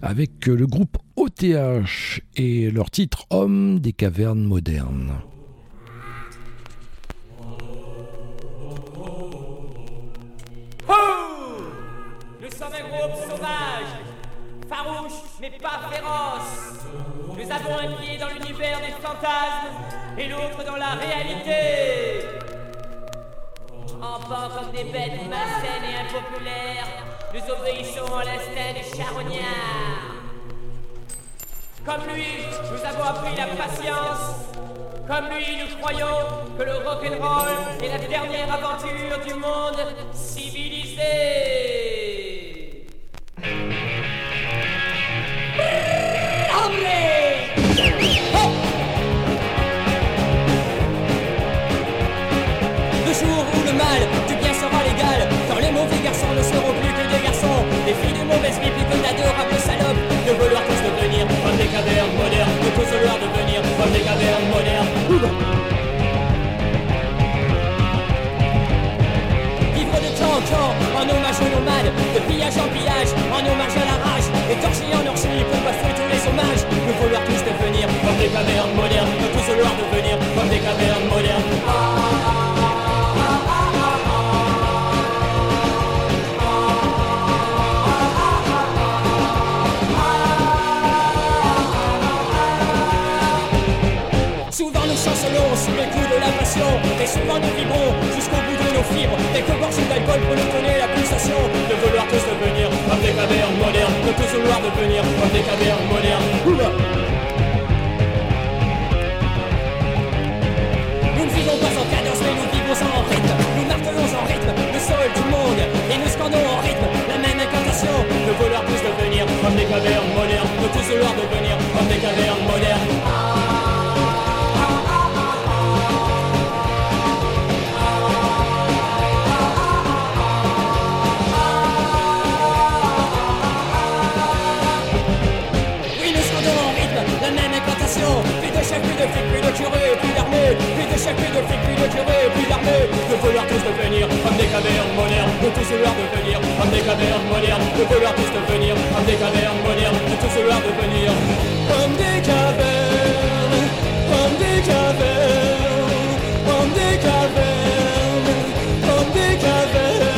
avec le groupe OTH et leur titre Homme des cavernes modernes. Oh Nous sommes un groupe sauvage, farouche mais pas féroce. Nous avons un pied dans l'univers des fantasmes et l'autre dans la réalité. En pas comme des bêtes malsaines et impopulaires, nous obéissons à l'instinct des charognards. Comme lui, nous avons appris la patience. Comme lui, nous croyons que le rock'n'roll est la dernière aventure du monde civilisé. Mal du bien sera légal, quand les mauvais garçons ne seront plus que des garçons, les filles de mauvaise vie plus que d'adorables salopes, de vouloir tous devenir comme des cavernes modernes, de tous vouloir devenir comme des cavernes modernes. Vivre de temps en temps, en hommage aux nomades, de pillage en pillage, en hommage à la rage, et torchis en orgie pour bafouer tous les hommages, de vouloir tous devenir comme des cavernes modernes, de tous vouloir devenir comme des cavernes modernes. résonance sous les coups de la passion Et souvent nous vibrons jusqu'au bout de nos fibres. Et que gorgée d'alcool monotonait la pulsation De vouloir tous devenir comme des cavernes modernes De tous vouloir devenir comme des cavernes modernes Oula. Nous ne vivons pas en cadence mais nous vivons en rythme. Nous martelons en rythme le sol du monde Et nous scandons en rythme la même incantation De vouloir tous devenir comme des cavernes modernes De tous vouloir devenir comme des cavernes modernes de chefs, plus de flics, plus de curés, plus d'armée De vouloir tous devenir comme des cavernes modernes De tous vouloir devenir comme des cavernes modernes De vouloir tous devenir comme des cavernes modernes De tous vouloir devenir comme des cavernes Comme des cavernes Comme des cavernes Comme des cavernes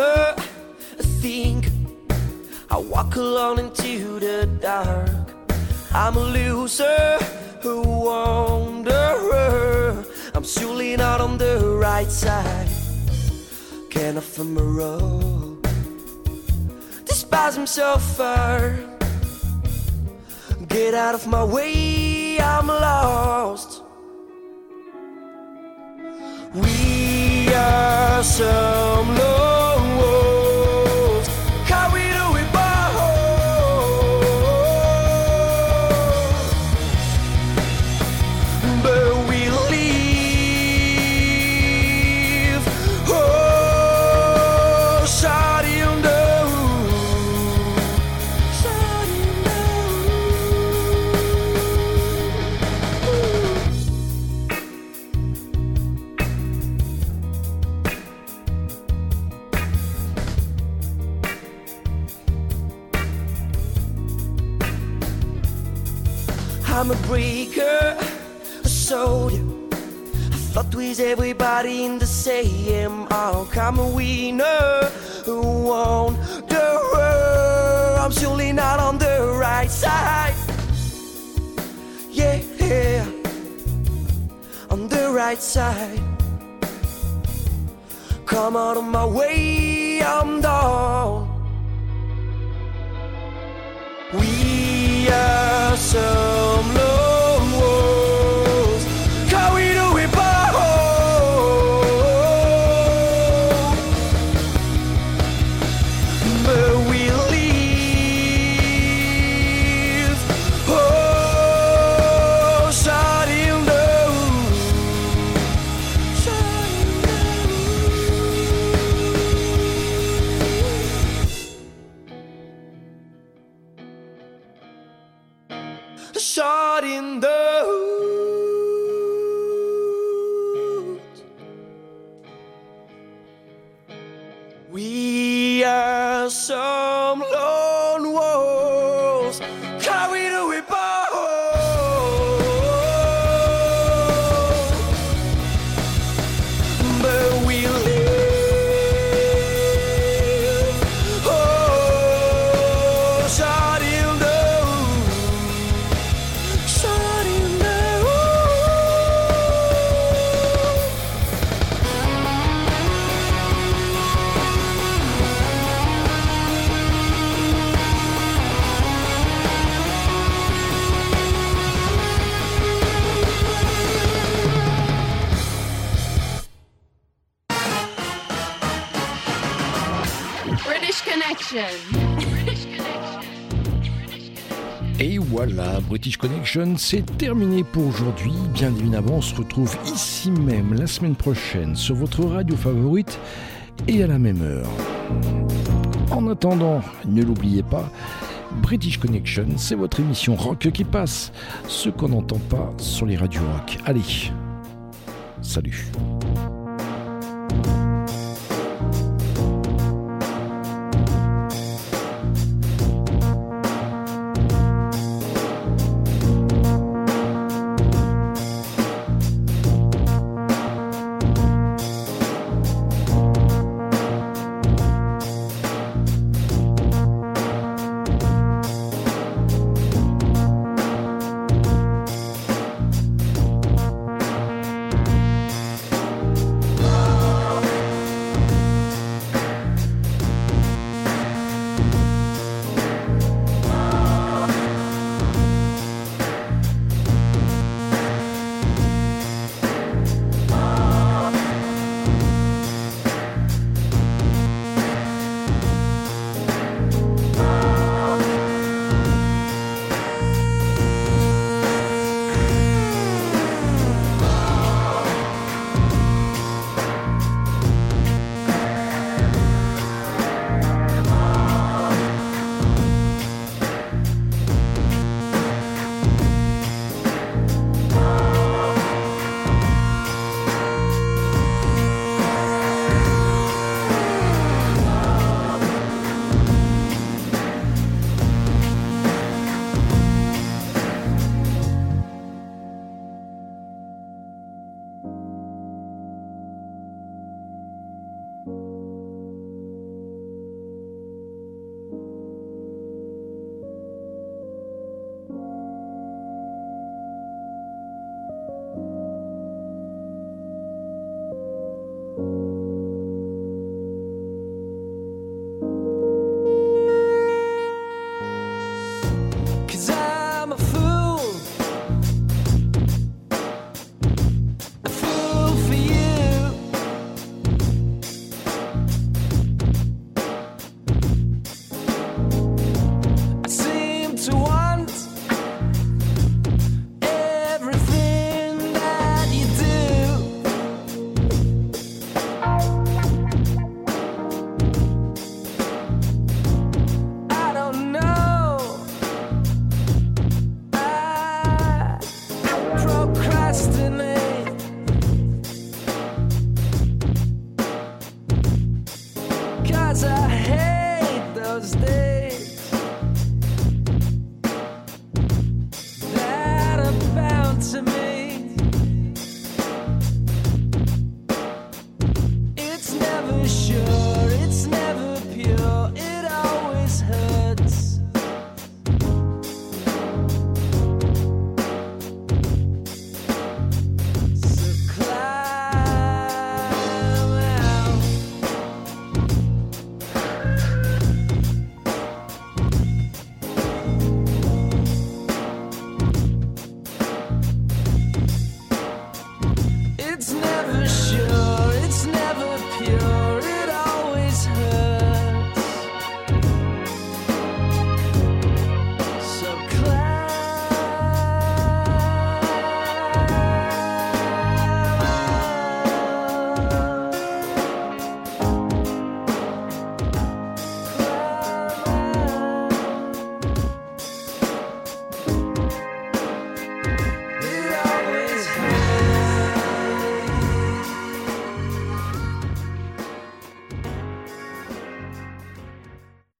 dreamer, think. I walk alone into the dark. I'm a loser, a wanderer. I'm surely not on the right side. Can I find my road? Despise him so far. Get out of my way, I'm lost. We are some lone breaker, a soldier. I thought with everybody in the same arc. I'm a winner who won the world. I'm surely not on the right side. Yeah, yeah. on the right side. Come out of my way, I'm down. We are some lone voilà, British Connection, c'est terminé pour aujourd'hui. Bien évidemment, on se retrouve ici même la semaine prochaine sur votre radio favorite et à la même heure. En attendant, ne l'oubliez pas, British Connection, c'est votre émission rock qui passe, ce qu'on n'entend pas sur les radios rock. Allez, salut.